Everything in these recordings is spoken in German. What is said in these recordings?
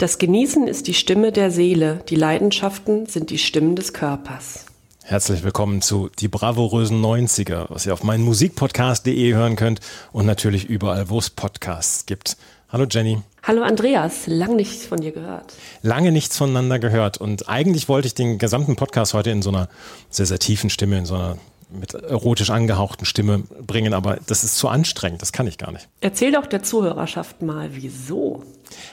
Das Genießen ist die Stimme der Seele, die Leidenschaften sind die Stimmen des Körpers. Herzlich willkommen zu Die bravourösen 90er, was ihr auf meinen Musikpodcast.de hören könnt und natürlich überall, wo es Podcasts gibt. Hallo Jenny. Hallo Andreas, lang nichts von dir gehört. Lange nichts voneinander gehört und eigentlich wollte ich den gesamten Podcast heute in so einer sehr, sehr tiefen Stimme, in so einer mit erotisch angehauchten Stimme bringen, aber das ist zu anstrengend, das kann ich gar nicht. Erzähl doch der Zuhörerschaft mal, wieso?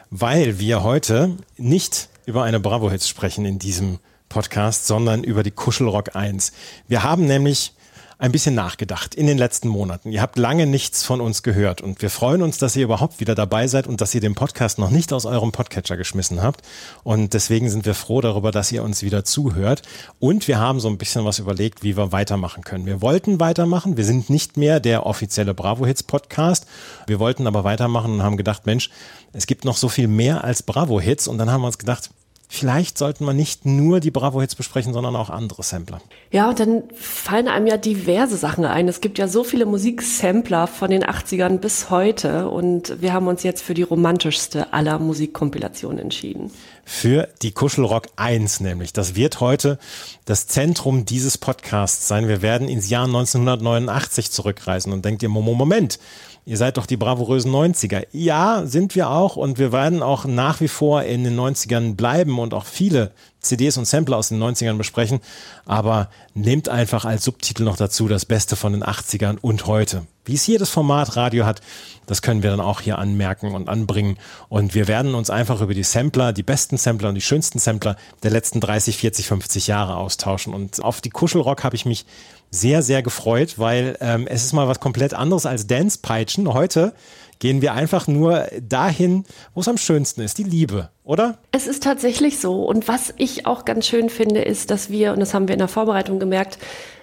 Weil wir heute nicht über eine Bravo-Hits sprechen in diesem Podcast, sondern über die Kuschelrock 1. Wir haben nämlich ein bisschen nachgedacht in den letzten Monaten. Ihr habt lange nichts von uns gehört und wir freuen uns, dass ihr überhaupt wieder dabei seid und dass ihr den Podcast noch nicht aus eurem Podcatcher geschmissen habt. Und deswegen sind wir froh darüber, dass ihr uns wieder zuhört. Und wir haben so ein bisschen was überlegt, wie wir weitermachen können. Wir wollten weitermachen. Wir sind nicht mehr der offizielle Bravo Hits Podcast. Wir wollten aber weitermachen und haben gedacht, Mensch, es gibt noch so viel mehr als Bravo Hits. Und dann haben wir uns gedacht, vielleicht sollten wir nicht nur die Bravo-Hits besprechen, sondern auch andere Sampler. Ja, und dann fallen einem ja diverse Sachen ein. Es gibt ja so viele Musiksampler von den 80ern bis heute und wir haben uns jetzt für die romantischste aller Musikkompilationen entschieden. Für die Kuschelrock 1 nämlich. Das wird heute das Zentrum dieses Podcasts sein. Wir werden ins Jahr 1989 zurückreisen und denkt ihr, Moment, Ihr seid doch die bravourösen 90er. Ja, sind wir auch und wir werden auch nach wie vor in den 90ern bleiben und auch viele CDs und Sampler aus den 90ern besprechen. Aber nehmt einfach als Subtitel noch dazu das Beste von den 80ern und heute. Wie es jedes Format Radio hat, das können wir dann auch hier anmerken und anbringen. Und wir werden uns einfach über die Sampler, die besten Sampler und die schönsten Sampler der letzten 30, 40, 50 Jahre austauschen. Und auf die Kuschelrock habe ich mich sehr, sehr gefreut, weil ähm, es ist mal was komplett anderes als Dance-Peitschen. Heute gehen wir einfach nur dahin, wo es am schönsten ist, die Liebe, oder? Es ist tatsächlich so. Und was ich auch ganz schön finde, ist, dass wir, und das haben wir in der Vorbereitung gemerkt,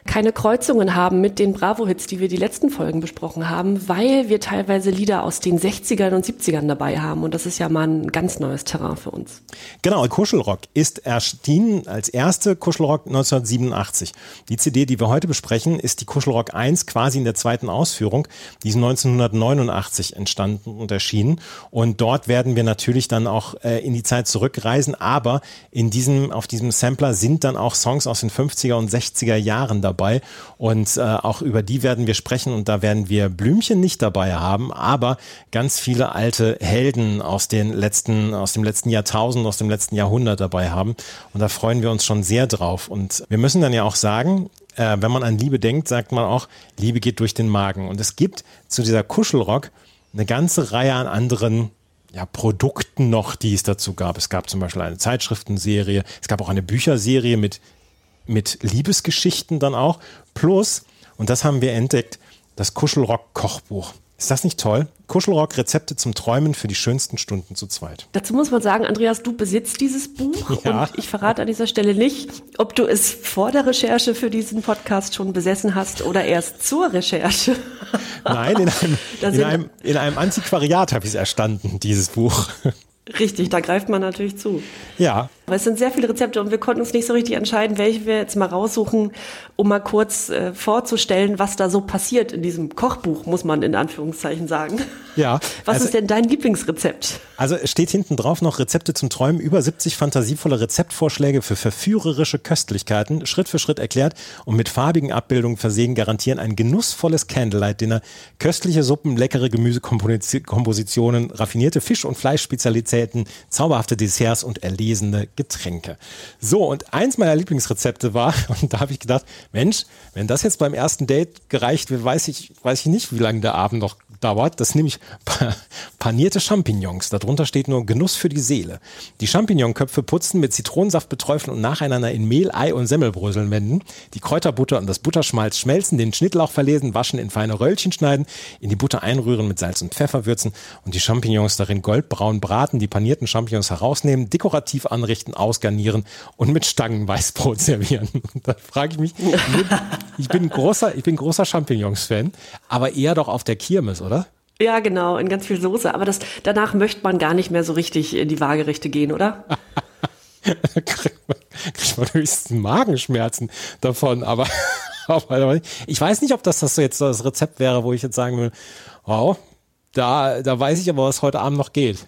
keine Kreuzungen haben mit den Bravo-Hits, die wir die letzten Folgen besprochen haben, weil wir teilweise Lieder aus den 60ern und 70ern dabei haben. Und das ist ja mal ein ganz neues Terrain für uns. Genau, Kuschelrock ist erschienen als erste Kuschelrock 1987. Die CD, die wir heute besprechen, ist die Kuschelrock 1 quasi in der zweiten Ausführung. Die ist 1989 entstanden und erschienen. Und dort werden wir natürlich dann auch äh, in die Zeit zurückreisen. Aber in diesem, auf diesem Sampler sind dann auch Songs aus den 50er und 60er Jahren dabei dabei. Und äh, auch über die werden wir sprechen und da werden wir Blümchen nicht dabei haben, aber ganz viele alte Helden aus den letzten, aus dem letzten Jahrtausend, aus dem letzten Jahrhundert dabei haben. Und da freuen wir uns schon sehr drauf. Und wir müssen dann ja auch sagen, äh, wenn man an Liebe denkt, sagt man auch, Liebe geht durch den Magen. Und es gibt zu dieser Kuschelrock eine ganze Reihe an anderen ja, Produkten noch, die es dazu gab. Es gab zum Beispiel eine Zeitschriftenserie, es gab auch eine Bücherserie mit mit Liebesgeschichten dann auch. Plus, und das haben wir entdeckt, das Kuschelrock-Kochbuch. Ist das nicht toll? Kuschelrock Rezepte zum Träumen für die schönsten Stunden zu zweit. Dazu muss man sagen, Andreas, du besitzt dieses Buch ja. und ich verrate an dieser Stelle nicht, ob du es vor der Recherche für diesen Podcast schon besessen hast oder erst zur Recherche. Nein, in einem, in einem, in einem Antiquariat habe ich es erstanden, dieses Buch. Richtig, da greift man natürlich zu. Ja, Aber es sind sehr viele Rezepte und wir konnten uns nicht so richtig entscheiden, welche wir jetzt mal raussuchen, um mal kurz äh, vorzustellen, was da so passiert in diesem Kochbuch, muss man in Anführungszeichen sagen. Ja. Was also, ist denn dein Lieblingsrezept? Also es steht hinten drauf noch Rezepte zum Träumen, über 70 fantasievolle Rezeptvorschläge für verführerische Köstlichkeiten, Schritt für Schritt erklärt und mit farbigen Abbildungen versehen, garantieren ein genussvolles Candlelight-Dinner, köstliche Suppen, leckere Gemüsekompositionen, raffinierte Fisch- und Fleischspezialitäten, zauberhafte Desserts und erlesene Getränke. So, und eins meiner Lieblingsrezepte war, und da habe ich gedacht, Mensch, wenn das jetzt beim ersten Date gereicht wird, weiß ich, weiß ich nicht, wie lange der Abend noch dauert. Das nämlich panierte Champignons. Darunter steht nur Genuss für die Seele. Die Champignonköpfe putzen, mit Zitronensaft beträufeln und nacheinander in Mehl, Ei und Semmelbröseln wenden. Die Kräuterbutter und das Butterschmalz schmelzen, den Schnittlauch verlesen, waschen, in feine Röllchen schneiden, in die Butter einrühren, mit Salz und Pfeffer würzen und die Champignons darin goldbraun braten, die panierten Champignons herausnehmen, dekorativ anrichten, ausgarnieren und mit Stangen Weißbrot servieren. Da frage ich mich, ich bin großer, ich bin großer Champignons-Fan, aber eher doch auf der Kirmes, oder? Ja, genau, in ganz viel Soße. Aber das, danach möchte man gar nicht mehr so richtig in die Waagerechte gehen, oder? kriegt man, kriegt man höchstens Magenschmerzen davon, aber, aber ich weiß nicht, ob das, das jetzt das Rezept wäre, wo ich jetzt sagen will, wow, da, da weiß ich aber, was heute Abend noch geht.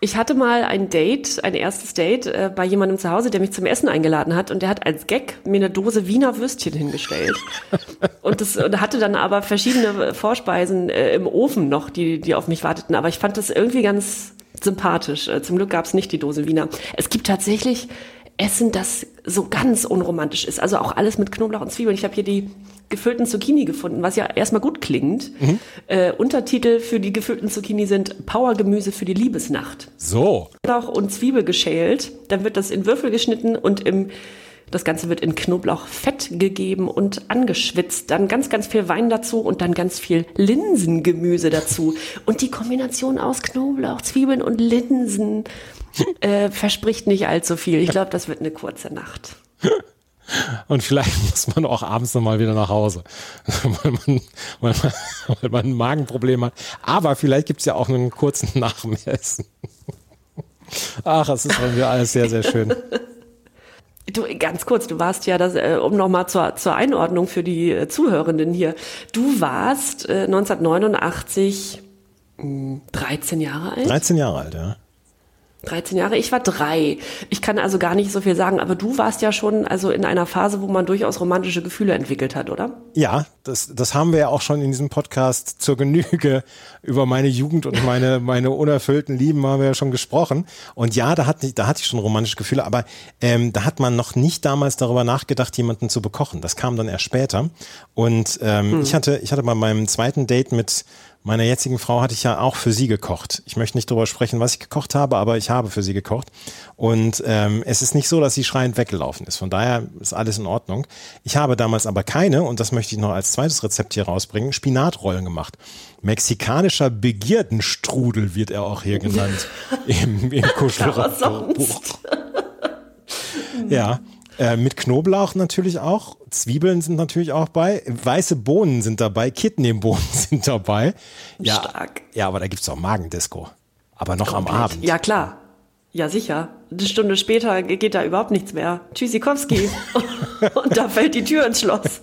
Ich hatte mal ein Date, ein erstes Date äh, bei jemandem zu Hause, der mich zum Essen eingeladen hat und der hat als Gag mir eine Dose Wiener Würstchen hingestellt. und das und hatte dann aber verschiedene Vorspeisen äh, im Ofen noch, die, die auf mich warteten. Aber ich fand das irgendwie ganz sympathisch. Äh, zum Glück gab es nicht die Dose Wiener. Es gibt tatsächlich Essen, das so ganz unromantisch ist. Also auch alles mit Knoblauch und Zwiebeln. Ich habe hier die gefüllten Zucchini gefunden, was ja erstmal gut klingt. Mhm. Äh, Untertitel für die gefüllten Zucchini sind Powergemüse für die Liebesnacht. So. Knoblauch und Zwiebel geschält, dann wird das in Würfel geschnitten und im das Ganze wird in Knoblauchfett gegeben und angeschwitzt. Dann ganz, ganz viel Wein dazu und dann ganz viel Linsengemüse dazu. Und die Kombination aus Knoblauch, Zwiebeln und Linsen äh, verspricht nicht allzu viel. Ich glaube, das wird eine kurze Nacht. Und vielleicht muss man auch abends nochmal wieder nach Hause, weil man, weil man, weil man ein Magenproblem hat. Aber vielleicht gibt es ja auch einen kurzen Nachmessen. Ach, es ist irgendwie alles sehr, sehr schön. Du, ganz kurz, du warst ja, das, äh, um nochmal zur, zur Einordnung für die äh, Zuhörenden hier, du warst äh, 1989 mh, 13 Jahre alt? 13 Jahre alt, ja. 13 Jahre, ich war drei. Ich kann also gar nicht so viel sagen, aber du warst ja schon also in einer Phase, wo man durchaus romantische Gefühle entwickelt hat, oder? Ja, das, das haben wir ja auch schon in diesem Podcast zur Genüge über meine Jugend und meine, meine unerfüllten Lieben haben wir ja schon gesprochen. Und ja, da, hat, da hatte ich schon romantische Gefühle, aber ähm, da hat man noch nicht damals darüber nachgedacht, jemanden zu bekochen. Das kam dann erst später. Und ähm, hm. ich, hatte, ich hatte bei meinem zweiten Date mit meiner jetzigen Frau hatte ich ja auch für sie gekocht. Ich möchte nicht darüber sprechen, was ich gekocht habe, aber ich habe für sie gekocht. Und ähm, es ist nicht so, dass sie schreiend weggelaufen ist. Von daher ist alles in Ordnung. Ich habe damals aber keine, und das möchte ich noch als zweites Rezept hier rausbringen, Spinatrollen gemacht. Mexikanischer Begierdenstrudel wird er auch hier genannt im, im Kuschelbuch. ja. Äh, mit Knoblauch natürlich auch. Zwiebeln sind natürlich auch bei. Weiße Bohnen sind dabei. Kidneybohnen sind dabei. Ja, Stark. Ja, aber da gibt's auch Magendisco. Aber noch Komplett. am Abend. Ja, klar. Ja, sicher. Eine Stunde später geht da überhaupt nichts mehr. Tschüssikowski. Und da fällt die Tür ins Schloss.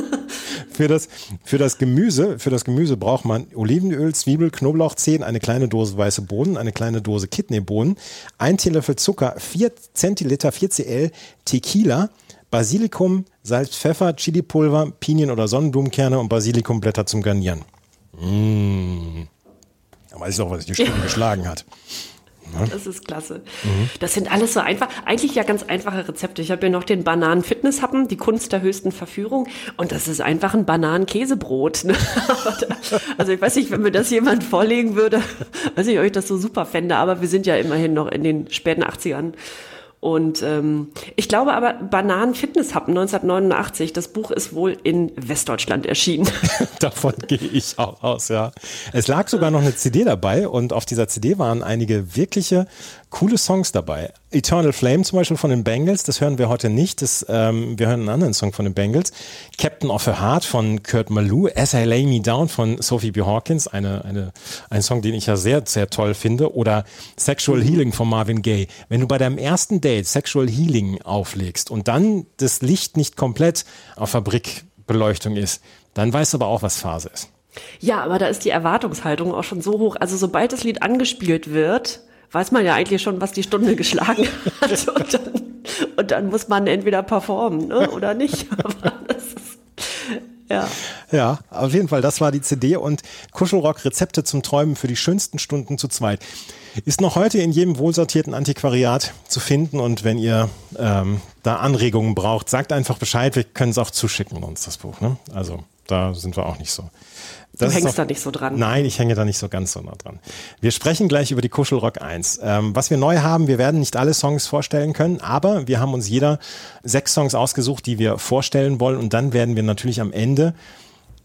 für das, für das Gemüse, für das Gemüse braucht man Olivenöl, Zwiebel, Knoblauchzehen, eine kleine Dose weiße Bohnen, eine kleine Dose Kidneybohnen, ein Teelöffel Zucker, 4 Zentiliter 4 Cl Tequila, Basilikum, Salz, Pfeffer, Chilipulver, Pinien- oder Sonnenblumenkerne und Basilikumblätter zum Garnieren. Mmh. Da weiß ich doch, was die Stunde geschlagen hat. Das ist klasse. Mhm. Das sind alles so einfach, eigentlich ja ganz einfache Rezepte. Ich habe hier noch den Bananen-Fitness-Happen, die Kunst der höchsten Verführung. Und das ist einfach ein Bananen-Käsebrot. Ne? also ich weiß nicht, wenn mir das jemand vorlegen würde, weiß ich, ob ich das so super fände. Aber wir sind ja immerhin noch in den späten 80ern. Und ähm, ich glaube aber, Bananen Fitness Hub 1989, das Buch ist wohl in Westdeutschland erschienen. Davon gehe ich auch aus, ja. Es lag sogar noch eine CD dabei und auf dieser CD waren einige wirkliche coole Songs dabei. Eternal Flame zum Beispiel von den Bengals, das hören wir heute nicht. Das, ähm, wir hören einen anderen Song von den Bengals. Captain of a Heart von Kurt Malou. As I Lay Me Down von Sophie B. Hawkins, eine, eine, ein Song, den ich ja sehr, sehr toll finde. Oder Sexual Healing von Marvin Gaye. Wenn du bei deinem ersten Date Sexual Healing auflegst und dann das Licht nicht komplett auf Fabrikbeleuchtung ist, dann weißt du aber auch, was Phase ist. Ja, aber da ist die Erwartungshaltung auch schon so hoch. Also sobald das Lied angespielt wird, weiß man ja eigentlich schon, was die Stunde geschlagen hat. Und dann, und dann muss man entweder performen ne? oder nicht. Aber das ist, ja. Ja, auf jeden Fall, das war die CD und Kuschelrock Rezepte zum Träumen für die schönsten Stunden zu zweit. Ist noch heute in jedem wohlsortierten Antiquariat zu finden und wenn ihr ähm, da Anregungen braucht, sagt einfach Bescheid, wir können es auch zuschicken uns das Buch. Ne? Also da sind wir auch nicht so. Das du hängst auch, da nicht so dran. Nein, ich hänge da nicht so ganz so nah dran. Wir sprechen gleich über die Kuschelrock 1. Ähm, was wir neu haben, wir werden nicht alle Songs vorstellen können, aber wir haben uns jeder sechs Songs ausgesucht, die wir vorstellen wollen und dann werden wir natürlich am Ende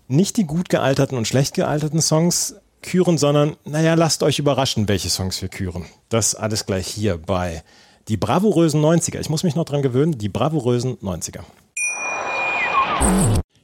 nicht die gut gealterten und schlecht gealterten Songs küren, sondern, naja, lasst euch überraschen, welche Songs wir küren. Das alles gleich hier bei die bravourösen 90er. Ich muss mich noch dran gewöhnen, die bravourösen 90er.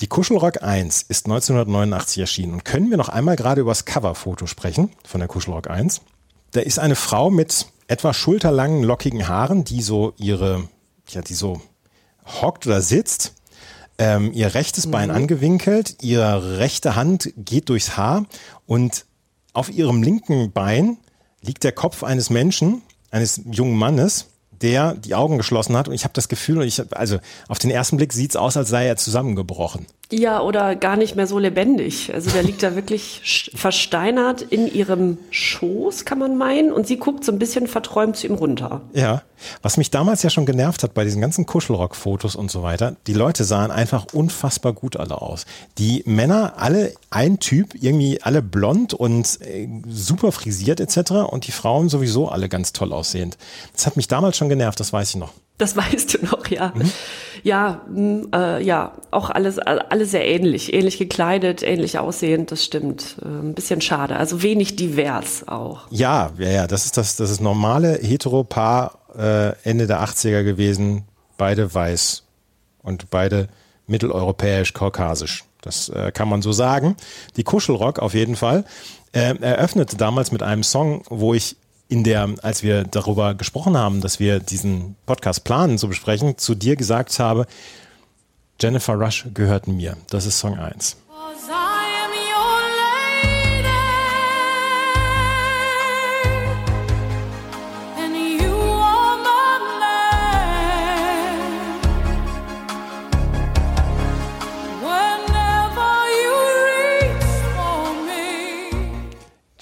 Die Kuschelrock 1 ist 1989 erschienen. Und können wir noch einmal gerade über das Coverfoto sprechen von der Kuschelrock 1? Da ist eine Frau mit etwa schulterlangen, lockigen Haaren, die so ihre, ja, die so hockt oder sitzt, ähm, ihr rechtes mhm. Bein angewinkelt, ihre rechte Hand geht durchs Haar und auf ihrem linken Bein liegt der Kopf eines Menschen, eines jungen Mannes, der die Augen geschlossen hat und ich habe das Gefühl, ich, also auf den ersten Blick sieht es aus, als sei er zusammengebrochen. Ja, oder gar nicht mehr so lebendig. Also der liegt da wirklich versteinert in ihrem Schoß, kann man meinen, und sie guckt so ein bisschen verträumt zu ihm runter. Ja, was mich damals ja schon genervt hat bei diesen ganzen Kuschelrock-Fotos und so weiter, die Leute sahen einfach unfassbar gut alle aus. Die Männer, alle ein Typ, irgendwie alle blond und äh, super frisiert etc. und die Frauen sowieso alle ganz toll aussehend. Das hat mich damals schon genervt, das weiß ich noch. Das weißt du noch, ja. Mhm. Ja, mh, mm, äh, ja, auch alles, alles sehr ähnlich, ähnlich gekleidet, ähnlich aussehend, das stimmt. Äh, ein bisschen schade, also wenig divers auch. Ja, ja, ja, das ist das, das ist normale Heteropaar äh, Ende der 80er gewesen, beide weiß und beide mitteleuropäisch-kaukasisch. Das äh, kann man so sagen. Die Kuschelrock auf jeden Fall äh, eröffnete damals mit einem Song, wo ich in der, als wir darüber gesprochen haben, dass wir diesen Podcast planen zu besprechen, zu dir gesagt habe, Jennifer Rush gehört mir. Das ist Song 1.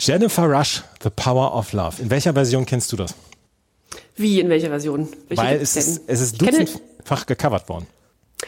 Jennifer Rush, The Power of Love. In welcher Version kennst du das? Wie, in welcher Version? Welche Weil es ist, es ist dutzendfach gecovert worden.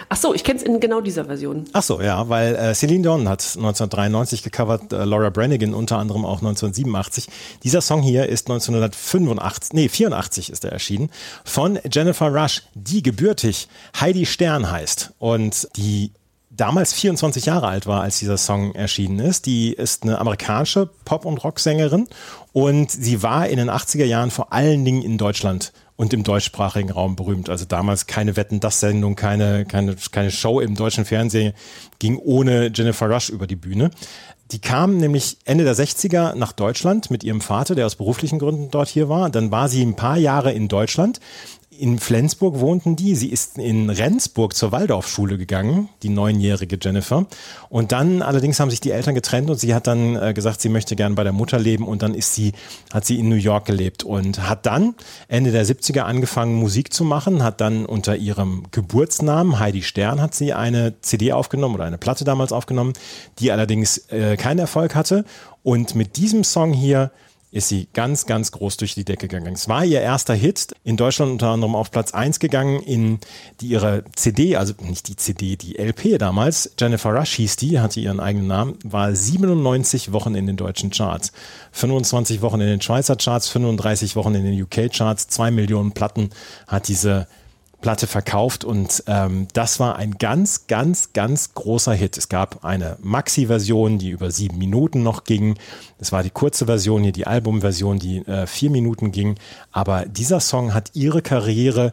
Ach so, ich kenne es in genau dieser Version. Ach so, ja, weil äh, Celine Dion hat 1993 gecovert, äh, Laura Branigan unter anderem auch 1987. Dieser Song hier ist 1985, nee, 84 ist er erschienen, von Jennifer Rush, die gebürtig Heidi Stern heißt und die damals 24 Jahre alt war, als dieser Song erschienen ist. Die ist eine amerikanische Pop- und Rocksängerin und sie war in den 80er Jahren vor allen Dingen in Deutschland und im deutschsprachigen Raum berühmt. Also damals keine Wetten, das Sendung, keine, keine, keine Show im deutschen Fernsehen ging ohne Jennifer Rush über die Bühne. Die kam nämlich Ende der 60er nach Deutschland mit ihrem Vater, der aus beruflichen Gründen dort hier war. Dann war sie ein paar Jahre in Deutschland, in Flensburg wohnten die. Sie ist in Rendsburg zur Waldorfschule gegangen, die neunjährige Jennifer. Und dann allerdings haben sich die Eltern getrennt und sie hat dann äh, gesagt, sie möchte gern bei der Mutter leben und dann ist sie, hat sie in New York gelebt und hat dann Ende der 70er angefangen, Musik zu machen, hat dann unter ihrem Geburtsnamen Heidi Stern hat sie eine CD aufgenommen oder eine Platte damals aufgenommen, die allerdings äh, keinen Erfolg hatte. Und mit diesem Song hier ist sie ganz, ganz groß durch die Decke gegangen. Es war ihr erster Hit, in Deutschland unter anderem auf Platz 1 gegangen, in die ihre CD, also nicht die CD, die LP damals, Jennifer Rush hieß die, hatte ihren eigenen Namen, war 97 Wochen in den deutschen Charts. 25 Wochen in den Schweizer Charts, 35 Wochen in den UK Charts, zwei Millionen Platten hat diese Platte verkauft und ähm, das war ein ganz, ganz, ganz großer Hit. Es gab eine Maxi-Version, die über sieben Minuten noch ging. Das war die kurze Version, hier die Album-Version, die äh, vier Minuten ging. Aber dieser Song hat ihre Karriere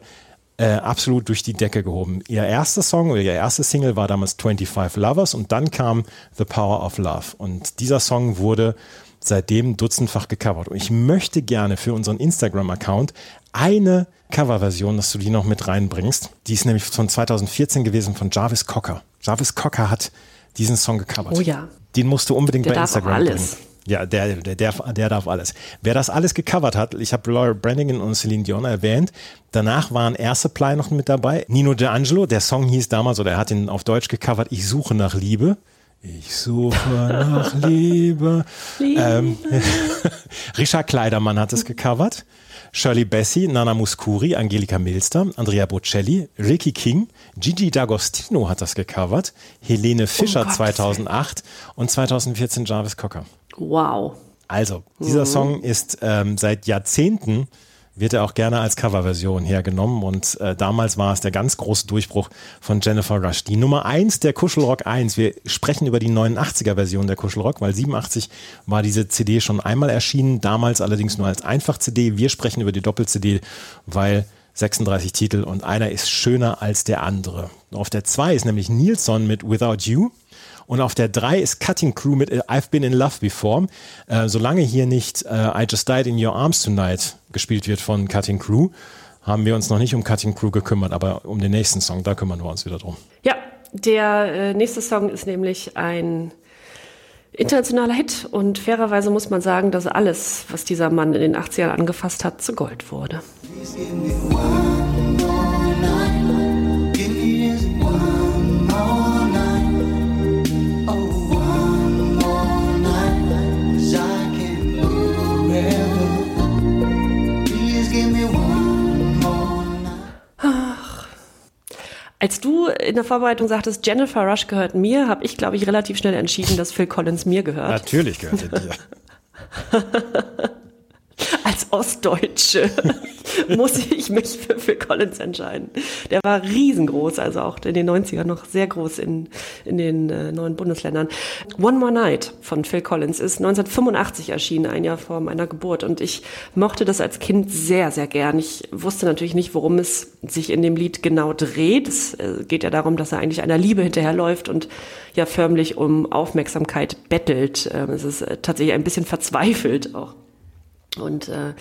äh, absolut durch die Decke gehoben. Ihr erster Song oder ihr erste Single war damals 25 Lovers und dann kam The Power of Love. Und dieser Song wurde seitdem dutzendfach gecovert. Und ich möchte gerne für unseren Instagram-Account eine Coverversion, dass du die noch mit reinbringst. Die ist nämlich von 2014 gewesen von Jarvis Cocker. Jarvis Cocker hat diesen Song gecovert. Oh ja. Den musst du unbedingt Der bei darf Instagram alles. bringen. Ja, der, der, der, der darf alles. Wer das alles gecovert hat, ich habe Laura Branigan und Celine Dion erwähnt. Danach waren Air Supply noch mit dabei. Nino D'Angelo, der Song hieß damals, oder er hat ihn auf Deutsch gecovert, Ich suche nach Liebe. Ich suche nach Liebe. Ähm, Richard Kleidermann hat es gecovert. Shirley Bassey, Nana Muscuri, Angelika Milster, Andrea Bocelli, Ricky King, Gigi D'Agostino hat das gecovert, Helene Fischer Gottes 2008 und 2014 Jarvis Cocker. Wow. Also, dieser Song ist ähm, seit Jahrzehnten wird er auch gerne als Coverversion hergenommen und äh, damals war es der ganz große Durchbruch von Jennifer Rush. Die Nummer eins der Kuschelrock 1. Wir sprechen über die 89er Version der Kuschelrock, weil 87 war diese CD schon einmal erschienen, damals allerdings nur als Einfach-CD. Wir sprechen über die Doppel-CD, weil 36 Titel und einer ist schöner als der andere. Auf der 2 ist nämlich Nilsson mit Without You. Und auf der 3 ist Cutting Crew mit I've Been in Love Before. Äh, solange hier nicht äh, I Just Died in Your Arms Tonight gespielt wird von Cutting Crew, haben wir uns noch nicht um Cutting Crew gekümmert, aber um den nächsten Song, da kümmern wir uns wieder drum. Ja, der äh, nächste Song ist nämlich ein internationaler Hit und fairerweise muss man sagen, dass alles, was dieser Mann in den 80ern angefasst hat, zu Gold wurde. Als du in der Vorbereitung sagtest, Jennifer Rush gehört mir, habe ich, glaube ich, relativ schnell entschieden, dass Phil Collins mir gehört. Natürlich gehört er dir. Als Ostdeutsche muss ich mich für Phil Collins entscheiden. Der war riesengroß, also auch in den 90ern noch sehr groß in, in den äh, neuen Bundesländern. One More Night von Phil Collins ist 1985 erschienen, ein Jahr vor meiner Geburt. Und ich mochte das als Kind sehr, sehr gern. Ich wusste natürlich nicht, worum es sich in dem Lied genau dreht. Es äh, geht ja darum, dass er eigentlich einer Liebe hinterherläuft und ja förmlich um Aufmerksamkeit bettelt. Ähm, es ist äh, tatsächlich ein bisschen verzweifelt auch. Und äh,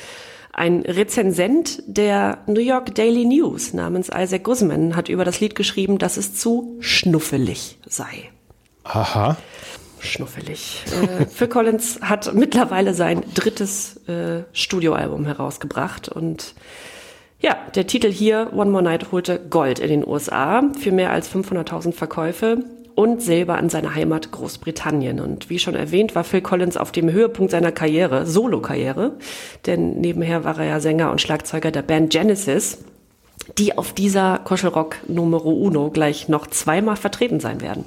ein Rezensent der New York Daily News namens Isaac Guzman hat über das Lied geschrieben, dass es zu schnuffelig sei. Aha. Schnuffelig. Äh, Phil Collins hat mittlerweile sein drittes äh, Studioalbum herausgebracht und ja, der Titel hier, One More Night, holte Gold in den USA für mehr als 500.000 Verkäufe und Silber an seine Heimat Großbritannien. Und wie schon erwähnt, war Phil Collins auf dem Höhepunkt seiner Karriere, Solo-Karriere, denn nebenher war er ja Sänger und Schlagzeuger der Band Genesis, die auf dieser Kuschelrock Numero Uno gleich noch zweimal vertreten sein werden.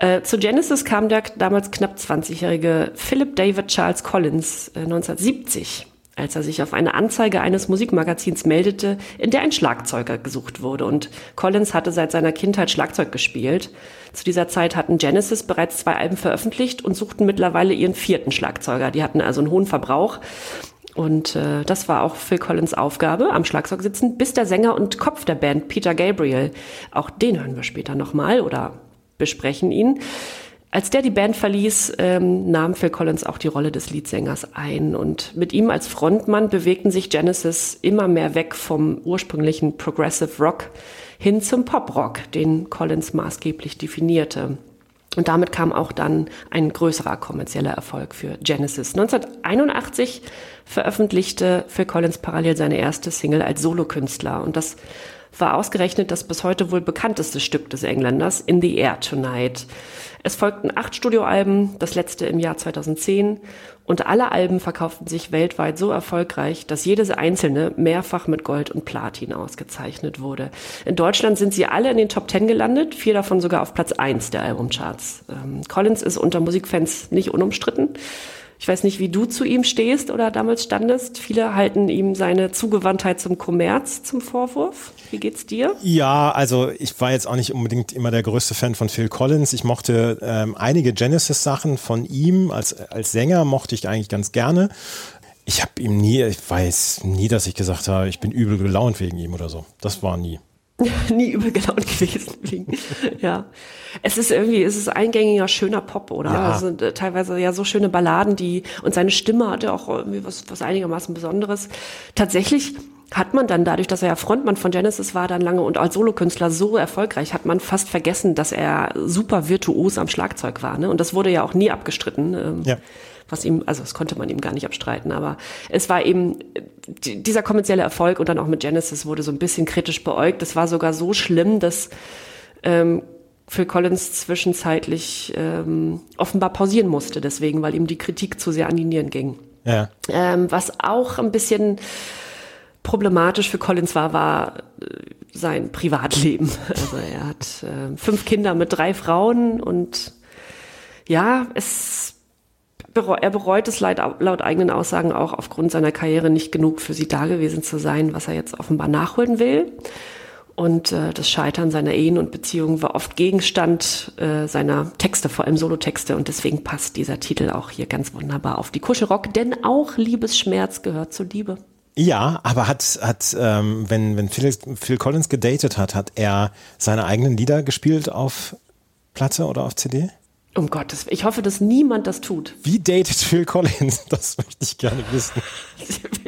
Äh, zu Genesis kam der damals knapp 20-jährige Philip David Charles Collins äh, 1970 als er sich auf eine Anzeige eines Musikmagazins meldete, in der ein Schlagzeuger gesucht wurde. Und Collins hatte seit seiner Kindheit Schlagzeug gespielt. Zu dieser Zeit hatten Genesis bereits zwei Alben veröffentlicht und suchten mittlerweile ihren vierten Schlagzeuger. Die hatten also einen hohen Verbrauch. Und äh, das war auch Phil Collins Aufgabe, am Schlagzeug sitzen, bis der Sänger und Kopf der Band, Peter Gabriel, auch den hören wir später nochmal oder besprechen ihn. Als der die Band verließ, ähm, nahm Phil Collins auch die Rolle des Leadsängers ein. Und mit ihm als Frontmann bewegten sich Genesis immer mehr weg vom ursprünglichen Progressive Rock hin zum Pop-Rock, den Collins maßgeblich definierte. Und damit kam auch dann ein größerer kommerzieller Erfolg für Genesis. 1981 veröffentlichte Phil Collins parallel seine erste Single als Solokünstler. Und das war ausgerechnet das bis heute wohl bekannteste Stück des Engländers, In the Air Tonight. Es folgten acht Studioalben, das letzte im Jahr 2010, und alle Alben verkauften sich weltweit so erfolgreich, dass jedes einzelne mehrfach mit Gold und Platin ausgezeichnet wurde. In Deutschland sind sie alle in den Top Ten gelandet, vier davon sogar auf Platz eins der Albumcharts. Ähm, Collins ist unter Musikfans nicht unumstritten. Ich weiß nicht, wie du zu ihm stehst oder damals standest. Viele halten ihm seine Zugewandtheit zum Kommerz zum Vorwurf. Wie geht's dir? Ja, also ich war jetzt auch nicht unbedingt immer der größte Fan von Phil Collins. Ich mochte ähm, einige Genesis-Sachen von ihm als, als Sänger, mochte ich eigentlich ganz gerne. Ich habe ihm nie, ich weiß nie, dass ich gesagt habe, ich bin übel gelaunt wegen ihm oder so. Das war nie. nie übel gelaunt gewesen. Wegen, ja. Es ist irgendwie, es ist eingängiger, schöner Pop, oder? Ja. Also, äh, teilweise ja so schöne Balladen, die, und seine Stimme hatte auch irgendwie was, was einigermaßen Besonderes. Tatsächlich hat man dann dadurch, dass er ja Frontmann von Genesis war, dann lange und als Solokünstler so erfolgreich, hat man fast vergessen, dass er super virtuos am Schlagzeug war. Ne? Und das wurde ja auch nie abgestritten. Ähm, Ja. Was ihm, also das konnte man ihm gar nicht abstreiten, aber es war eben die- dieser kommerzielle Erfolg und dann auch mit Genesis wurde so ein bisschen kritisch beäugt. Es war sogar so schlimm, dass ähm, Phil Collins zwischenzeitlich ähm, offenbar pausieren musste, deswegen, weil ihm die Kritik zu sehr an die Nieren ging. Ja. Ähm, was auch ein bisschen problematisch für Collins war, war äh, sein Privatleben. Also er hat äh, fünf Kinder mit drei Frauen und ja, es er bereut es laut, eigenen Aussagen auch aufgrund seiner Karriere nicht genug für sie da gewesen zu sein, was er jetzt offenbar nachholen will. Und äh, das Scheitern seiner Ehen und Beziehungen war oft Gegenstand äh, seiner Texte, vor allem Solotexte. Und deswegen passt dieser Titel auch hier ganz wunderbar auf die Kuschelrock, denn auch Liebesschmerz gehört zur Liebe. Ja, aber hat, hat ähm, wenn, wenn Phil, Phil Collins gedatet hat, hat er seine eigenen Lieder gespielt auf Platte oder auf CD? Um Gottes Willen. Ich hoffe, dass niemand das tut. Wie datet Phil Collins? Das möchte ich gerne wissen.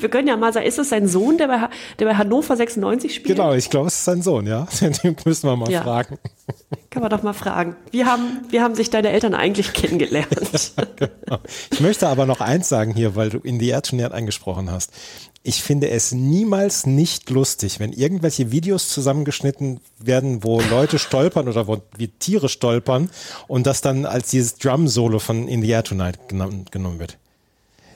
Wir können ja mal sagen, ist es sein Sohn, der bei, der bei Hannover 96 spielt? Genau, ich glaube, es ist sein Sohn, ja. Den müssen wir mal Ja. fragen. Kann man doch mal fragen. Wie haben, wie haben sich deine Eltern eigentlich kennengelernt? Ich möchte aber noch eins sagen hier, weil du in die Erdturnierung angesprochen hast. Ich finde es niemals nicht lustig, wenn irgendwelche Videos zusammengeschnitten werden, wo Leute stolpern oder wo wie Tiere stolpern und das dann als dieses Drum-Solo von In the Air Tonight genommen, genommen wird.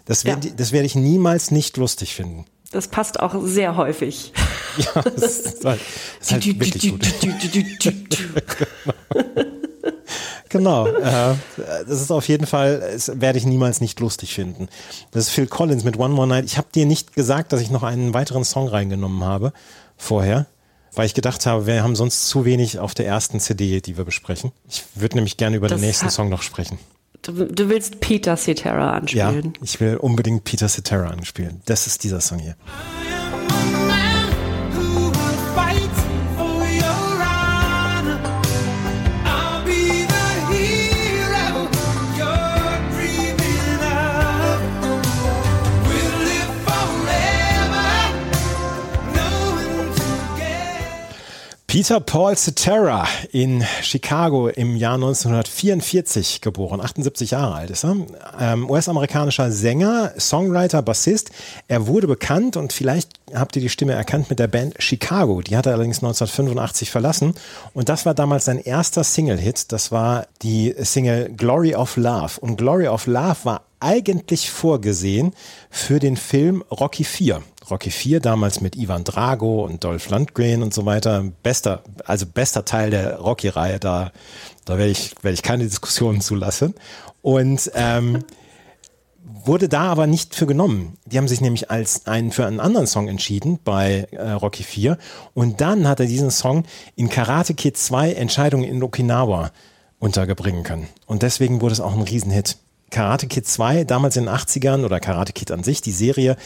Das werde Ja. das werde ich niemals nicht lustig finden. Das passt auch sehr häufig. Ja, das ist halt, das ist halt wirklich gut. Genau. Äh, das ist auf jeden Fall, das werde ich niemals nicht lustig finden. Das ist Phil Collins mit One More Night. Ich habe dir nicht gesagt, dass ich noch einen weiteren Song reingenommen habe vorher, weil ich gedacht habe, wir haben sonst zu wenig auf der ersten CD, die wir besprechen. Ich würde nämlich gerne über Das den nächsten Song noch sprechen. Du, du willst Peter Cetera Ja, anspielen. ich will unbedingt Peter Cetera anspielen. Das ist dieser Song hier. Peter Paul Cetera in Chicago im Jahr 1944 geboren, 78 Jahre alt ist er. Ähm, US-amerikanischer Sänger, Songwriter, Bassist. Er wurde bekannt und vielleicht habt ihr die Stimme erkannt mit der Band Chicago. Die hat er allerdings 1985 verlassen und das war damals sein erster Single-Hit. Das war die Single Glory of Love und Glory of Love war eigentlich vorgesehen für den Film Rocky 4. Rocky 4 damals mit Ivan Drago und Dolph Lundgren und so weiter. Bester, also bester Teil der Rocky-Reihe. Da, da werde ich, werde ich keine Diskussionen zulassen. Und ähm, wurde da aber nicht für genommen. Die haben sich nämlich als einen für einen anderen Song entschieden bei äh, Rocky 4 und dann hat er diesen Song in Karate Kid 2 Entscheidungen in Okinawa untergebringen können. Und deswegen wurde es auch ein Riesenhit. Karate Kid 2, damals in den 80ern oder Karate Kid an sich, die Serie,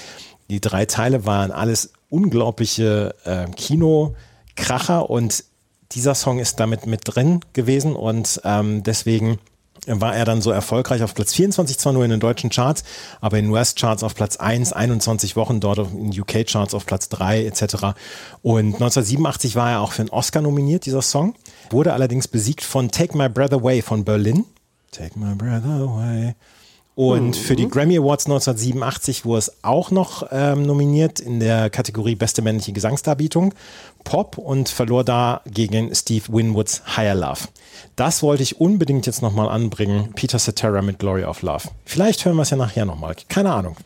die drei Teile waren alles unglaubliche äh, Kinokracher und dieser Song ist damit mit drin gewesen und ähm, deswegen war er dann so erfolgreich auf Platz 24, zwar nur in den deutschen Charts, aber in US-Charts auf Platz 1, 21 Wochen dort in UK-Charts auf Platz 3 etc. Und 1987 war er auch für einen Oscar nominiert, dieser Song, wurde allerdings besiegt von Take My Breath Away von Berlin. Take My Breath Away. Und für die Grammy Awards 1987 wurde es auch noch ähm, nominiert in der Kategorie Beste männliche Gesangsdarbietung Pop und verlor da gegen Steve Winwoods Higher Love. Das wollte ich unbedingt jetzt nochmal anbringen. Peter Cetera mit Glory of Love. Vielleicht hören wir es ja nachher nochmal. Keine Ahnung.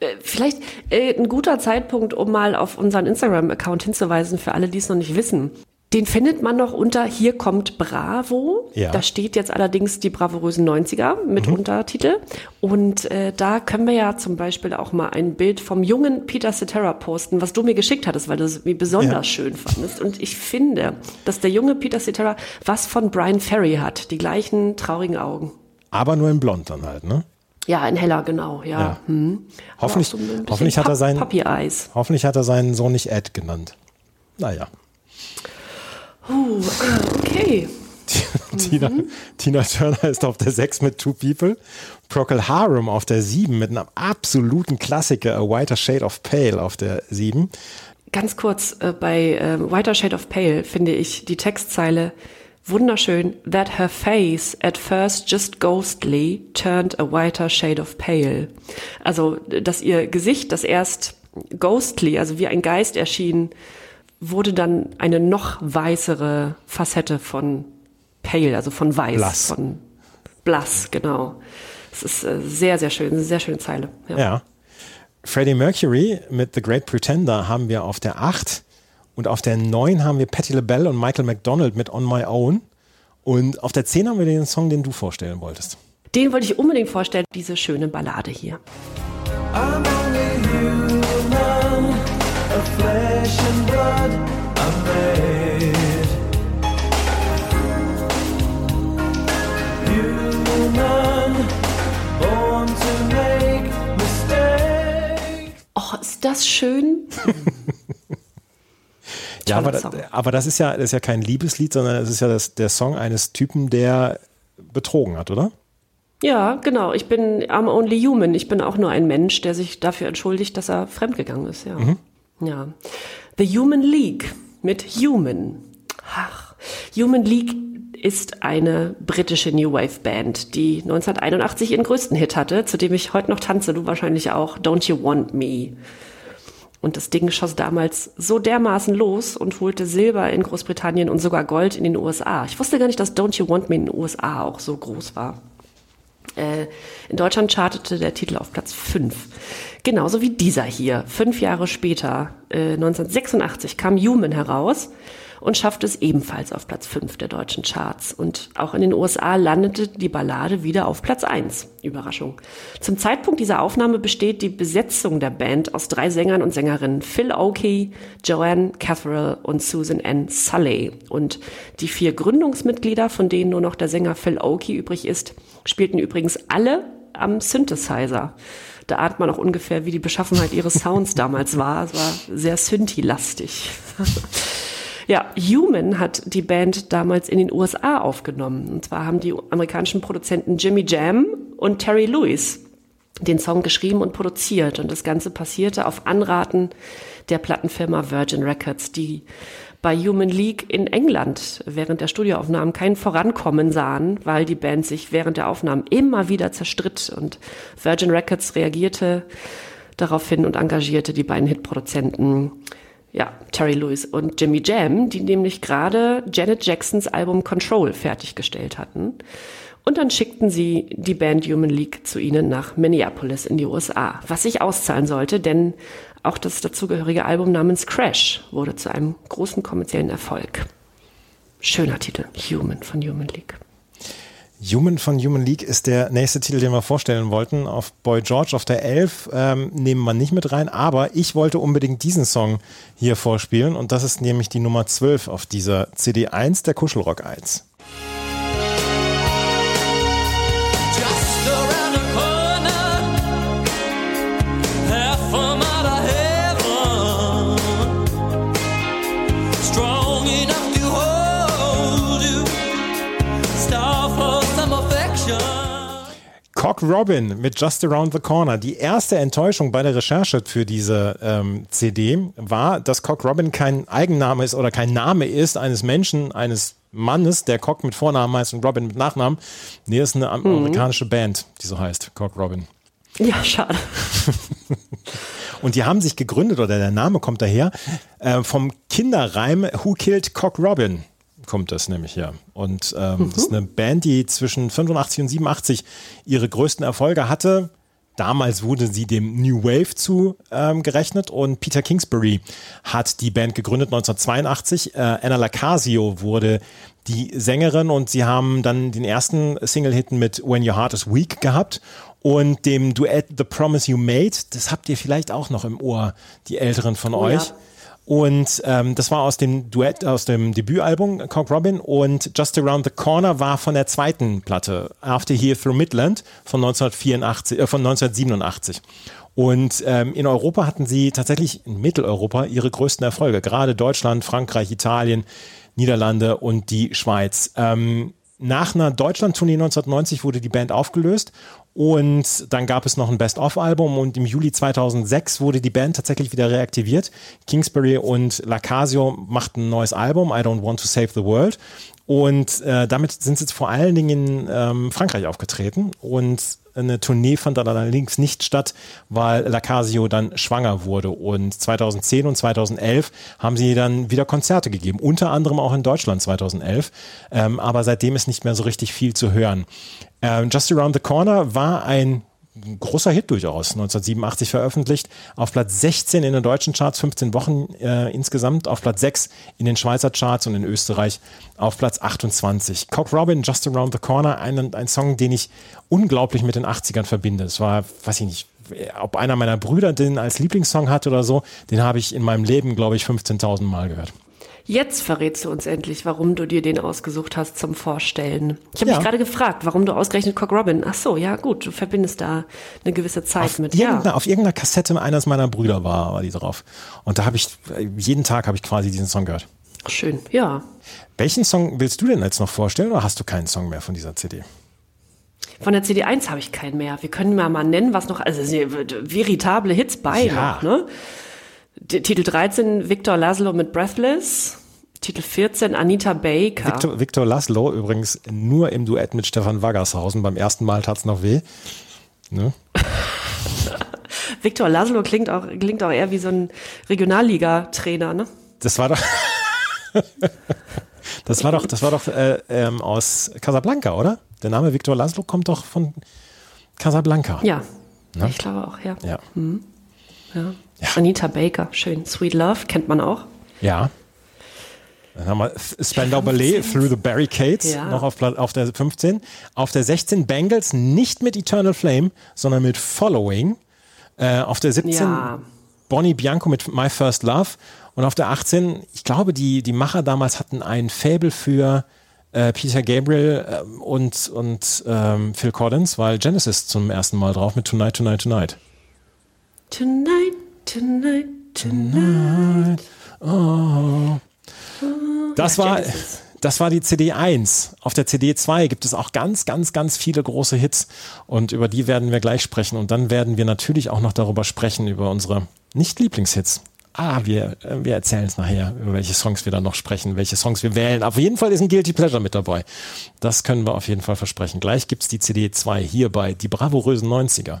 Äh, vielleicht äh, ein guter Zeitpunkt, um mal auf unseren Instagram-Account hinzuweisen, für alle, die es noch nicht wissen. Den findet man noch unter Hier kommt Bravo. Ja. Da steht jetzt allerdings die bravourösen 90er mit Untertitel. Und äh, da können wir ja zum Beispiel auch mal ein Bild vom jungen Peter Cetera posten, was du mir geschickt hattest, weil du es irgendwie besonders Ja. schön fandest. Und ich finde, dass der junge Peter Cetera was von Brian Ferry hat. Die gleichen traurigen Augen. Aber nur in Blond dann halt, ne? Ja, in heller, genau, ja. Ja. Hm. Hoffentlich, so hoffentlich hat er Eyes. hoffentlich hat er seinen Sohn nicht Ed genannt. Naja. Ah, okay. Tina, Tina Turner ist auf der 6 mit Two People. Procol Harum auf der 7 mit einem absoluten Klassiker, A Whiter Shade of Pale auf der 7. Ganz kurz, äh, bei äh, Whiter Shade of Pale finde ich die Textzeile wunderschön. That her face at first just ghostly turned a whiter shade of pale. Also, dass ihr Gesicht, das erst ghostly, also wie ein Geist erschien, wurde dann eine noch weißere Facette von pale, also von weiß, Blass. von blass, genau. Es ist äh, sehr, sehr schön, eine sehr schöne Zeile. Ja. Freddie Mercury mit The Great Pretender haben wir auf der 8 und auf der 9 haben wir Patti LaBelle und Michael McDonald mit On My Own und auf der 10 haben wir den Song, den du vorstellen wolltest. Den wollte ich unbedingt vorstellen, diese schöne Ballade hier. I'm only human, of flesh and blood I'm made. Human, born to make mistakes. Oh, ist das schön? Ja, aber, Toller da- Song. aber das ist ja, das ist ja kein Liebeslied, sondern es ist ja das, der Song eines Typen, der betrogen hat, oder? Ja, genau. Ich bin I'm only human. Ich bin auch nur ein Mensch, der sich dafür entschuldigt, dass er fremdgegangen ist. Ja. Ja. The Human League mit Human. Ach, Human League ist eine britische New Wave Band, die 1981 ihren größten Hit hatte, zu dem ich heute noch tanze, du wahrscheinlich auch, Don't You Want Me. Und das Ding schoss damals so dermaßen los und holte Silber in Großbritannien und sogar Gold in den USA. Ich wusste gar nicht, dass Don't You Want Me in den USA auch so groß war. Äh, in Deutschland chartete der Titel auf Platz 5. Genauso wie dieser hier. Fünf Jahre später, äh, 1986, kam Human heraus und schaffte es ebenfalls auf Platz 5 der deutschen Charts. Und auch in den USA landete die Ballade wieder auf Platz 1. Überraschung. Zum Zeitpunkt dieser Aufnahme besteht die Besetzung der Band aus drei Sängern und Sängerinnen. Phil Oakey, Joanne Catherall und Susan Ann Sully. Und die vier Gründungsmitglieder, von denen nur noch der Sänger Phil Oakey übrig ist, spielten übrigens alle am Synthesizer. Da ahnt man auch ungefähr, wie die Beschaffenheit ihres Sounds damals war. Es war sehr Synthi-lastig. Ja, Human hat die Band damals in den USA aufgenommen. Und zwar haben die amerikanischen Produzenten Jimmy Jam und Terry Lewis den Song geschrieben und produziert. Und das Ganze passierte auf Anraten der Plattenfirma Virgin Records, die bei Human League in England während der Studioaufnahmen kein Vorankommen sahen, weil die Band sich während der Aufnahmen immer wieder zerstritt. Und Virgin Records reagierte daraufhin und engagierte die beiden Hitproduzenten ja, Terry Lewis und Jimmy Jam, die nämlich gerade Janet Jacksons Album Control fertiggestellt hatten. Und dann schickten sie die Band Human League zu ihnen nach Minneapolis in die USA, was sich auszahlen sollte, denn auch das dazugehörige Album namens Crash wurde zu einem großen kommerziellen Erfolg. Schöner Titel, Human von Human League. Human von Human League ist der nächste Titel, den wir vorstellen wollten. Auf Boy George auf der 11 ähm, nehmen wir nicht mit rein, aber ich wollte unbedingt diesen Song hier vorspielen und das ist nämlich die Nummer 12 auf dieser CD 1 der Kuschelrock 1. Cock Robin mit Just Around the Corner. Die erste Enttäuschung bei der Recherche für diese ähm, CD war, dass Cock Robin kein Eigenname ist oder kein Name ist eines Menschen, eines Mannes, der Cock mit Vornamen heißt und Robin mit Nachnamen. Nee, ist eine amerikanische Band, die so heißt, Cock Robin. Ja, schade. Und die haben sich gegründet, oder der Name kommt daher, äh, vom Kinderreim Who Killed Cock Robin kommt das nämlich her. Und ähm, das ist eine Band, die zwischen 85 und 87 ihre größten Erfolge hatte. Damals wurde sie dem New Wave zu ähm, gerechnet und Peter Kingsbury hat die Band gegründet 1982. Äh, Anna Lacasio wurde die Sängerin und sie haben dann den ersten Single-Hit mit When Your Heart is Weak gehabt und dem Duett The Promise You Made. Das habt ihr vielleicht auch noch im Ohr, die Älteren von Oh euch. ja. Und ähm, das war aus dem Duett, aus dem Debütalbum Cock Robin und Just Around the Corner war von der zweiten Platte, After Here Through Midland von 1984, äh, von 1987. Und ähm, in Europa hatten sie tatsächlich in Mitteleuropa ihre größten Erfolge, gerade Deutschland, Frankreich, Italien, Niederlande und die Schweiz. Ähm, nach einer Deutschland-Tournee 1990 wurde die Band aufgelöst und dann gab es noch ein Best-of-Album und im Juli 2006 wurde die Band tatsächlich wieder reaktiviert. Kingsbury und Lacasio machten ein neues Album, I Don't Want to Save the World. Und äh, damit sind sie jetzt vor allen Dingen in ähm, Frankreich aufgetreten und eine Tournee fand dann allerdings nicht statt, weil Lacasio dann schwanger wurde. Und 2010 und 2011 haben sie dann wieder Konzerte gegeben, unter anderem auch in Deutschland 2011. Ähm, aber seitdem ist nicht mehr so richtig viel zu hören. Ähm, Just Around the Corner war ein großer Hit durchaus, 1987 veröffentlicht, auf Platz 16 in den deutschen Charts, 15 Wochen äh, insgesamt, auf Platz 6 in den Schweizer Charts und in Österreich auf Platz 28. Cock Robin, Just Around the Corner, ein, ein Song, den ich unglaublich mit den 80ern verbinde. Es war, weiß ich nicht, ob einer meiner Brüder den als Lieblingssong hat oder so, den habe ich in meinem Leben, glaube ich, 15.000 Mal gehört. Jetzt verrätst du uns endlich, warum du dir den ausgesucht hast zum Vorstellen. Ich habe Ja. mich gerade gefragt, warum du ausgerechnet Cock Robin. Ach so, ja gut, du verbindest da eine gewisse Zeit auf, mit. irgendeiner, Ja. auf irgendeiner Kassette eines meiner Brüder war, war die drauf. Und da habe ich, jeden Tag habe ich quasi diesen Song gehört. Schön, ja. Welchen Song willst du denn jetzt noch vorstellen oder hast du keinen Song mehr von dieser CD? Von der CD1 habe ich keinen mehr. Wir können mal mal nennen, was noch, also veritable Hits bei Ja. noch, ne? Titel 13, Victor Laszlo mit Breathless. Titel 14, Anita Baker. Victor, Victor Laszlo übrigens nur im Duett mit Stefan Waggershausen. Beim ersten Mal tat's noch weh. Ne? Victor Laszlo klingt auch, klingt auch eher wie so ein Regionalliga-Trainer, ne? Das war doch. das war doch, das war doch äh, ähm, aus Casablanca, oder? Der Name Victor Laszlo kommt doch von Casablanca. Ja, ich glaube auch, ja. Ja. ja. Anita Baker, schön. Sweet Love, kennt man auch. Ja. Dann haben wir Spandau Ballet Through the Barricades Ja. noch auf, auf der 15. Auf der 16 Bengals nicht mit Eternal Flame, sondern mit Following. Äh, auf der 17 Ja. Bonnie Bianco mit My First Love. Und auf der 18, ich glaube, die, die Macher damals hatten ein Fable für äh, Peter Gabriel ähm, und, und ähm, Phil Collins, weil Genesis zum ersten Mal drauf mit Tonight, Tonight, Tonight. Tonight, tonight, tonight. Das Ja, war, das war die CD 1. Auf der CD 2 gibt es auch ganz, ganz, ganz viele große Hits und über die werden wir gleich sprechen. Und dann werden wir natürlich auch noch darüber sprechen, über unsere Nicht-Lieblingshits. Ah, wir, äh, wir erzählen es nachher, über welche Songs wir dann noch sprechen, welche Songs wir wählen. Auf jeden Fall ist ein Guilty Pleasure mit dabei. Das können wir auf jeden Fall versprechen. Gleich gibt's die CD 2 hier bei Die bravourösen 90er.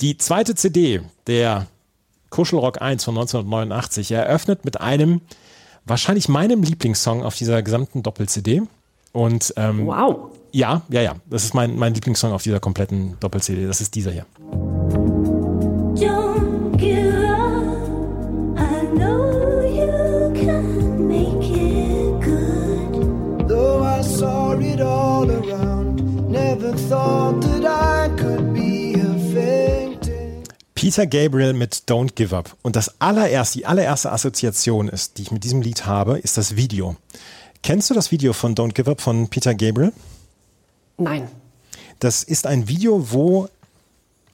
Die zweite CD, der Kuschelrock 1 von 1989, eröffnet mit einem, wahrscheinlich meinem Lieblingssong auf dieser gesamten Doppel-CD. Und ähm, Wow. ja, ja, ja, das ist mein, mein Lieblingssong auf dieser kompletten Doppel-CD. Das ist dieser hier. Don't give Peter Gabriel mit Don't Give Up. Und das allererste, die allererste Assoziation ist, die ich mit diesem Lied habe, ist das Video. Kennst du das Video von Don't Give Up von Peter Gabriel? Nein. Das ist ein Video, wo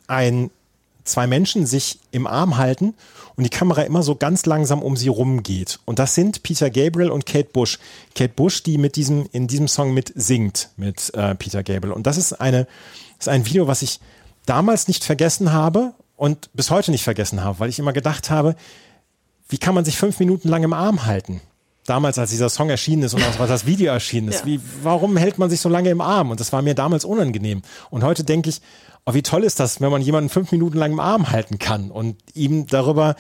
ein, zwei Menschen sich im Arm halten und die Kamera immer so ganz langsam um sie rumgeht. Und das sind Peter Gabriel und Kate Bush. Kate Bush, die mit diesem, in diesem Song mit singt mit äh, Peter Gabriel. Und das ist eine, das ist ein Video, was ich damals nicht vergessen habe und bis heute nicht vergessen habe, weil ich immer gedacht habe, wie kann man sich fünf Minuten lang im Arm halten? Damals, als dieser Song erschienen ist und auch als das Video erschienen ist. Ja. Wie, warum hält man sich so lange im Arm? Und das war mir damals unangenehm. Und heute denke ich, oh, wie toll ist das, wenn man jemanden fünf Minuten lang im Arm halten kann und ihm darüber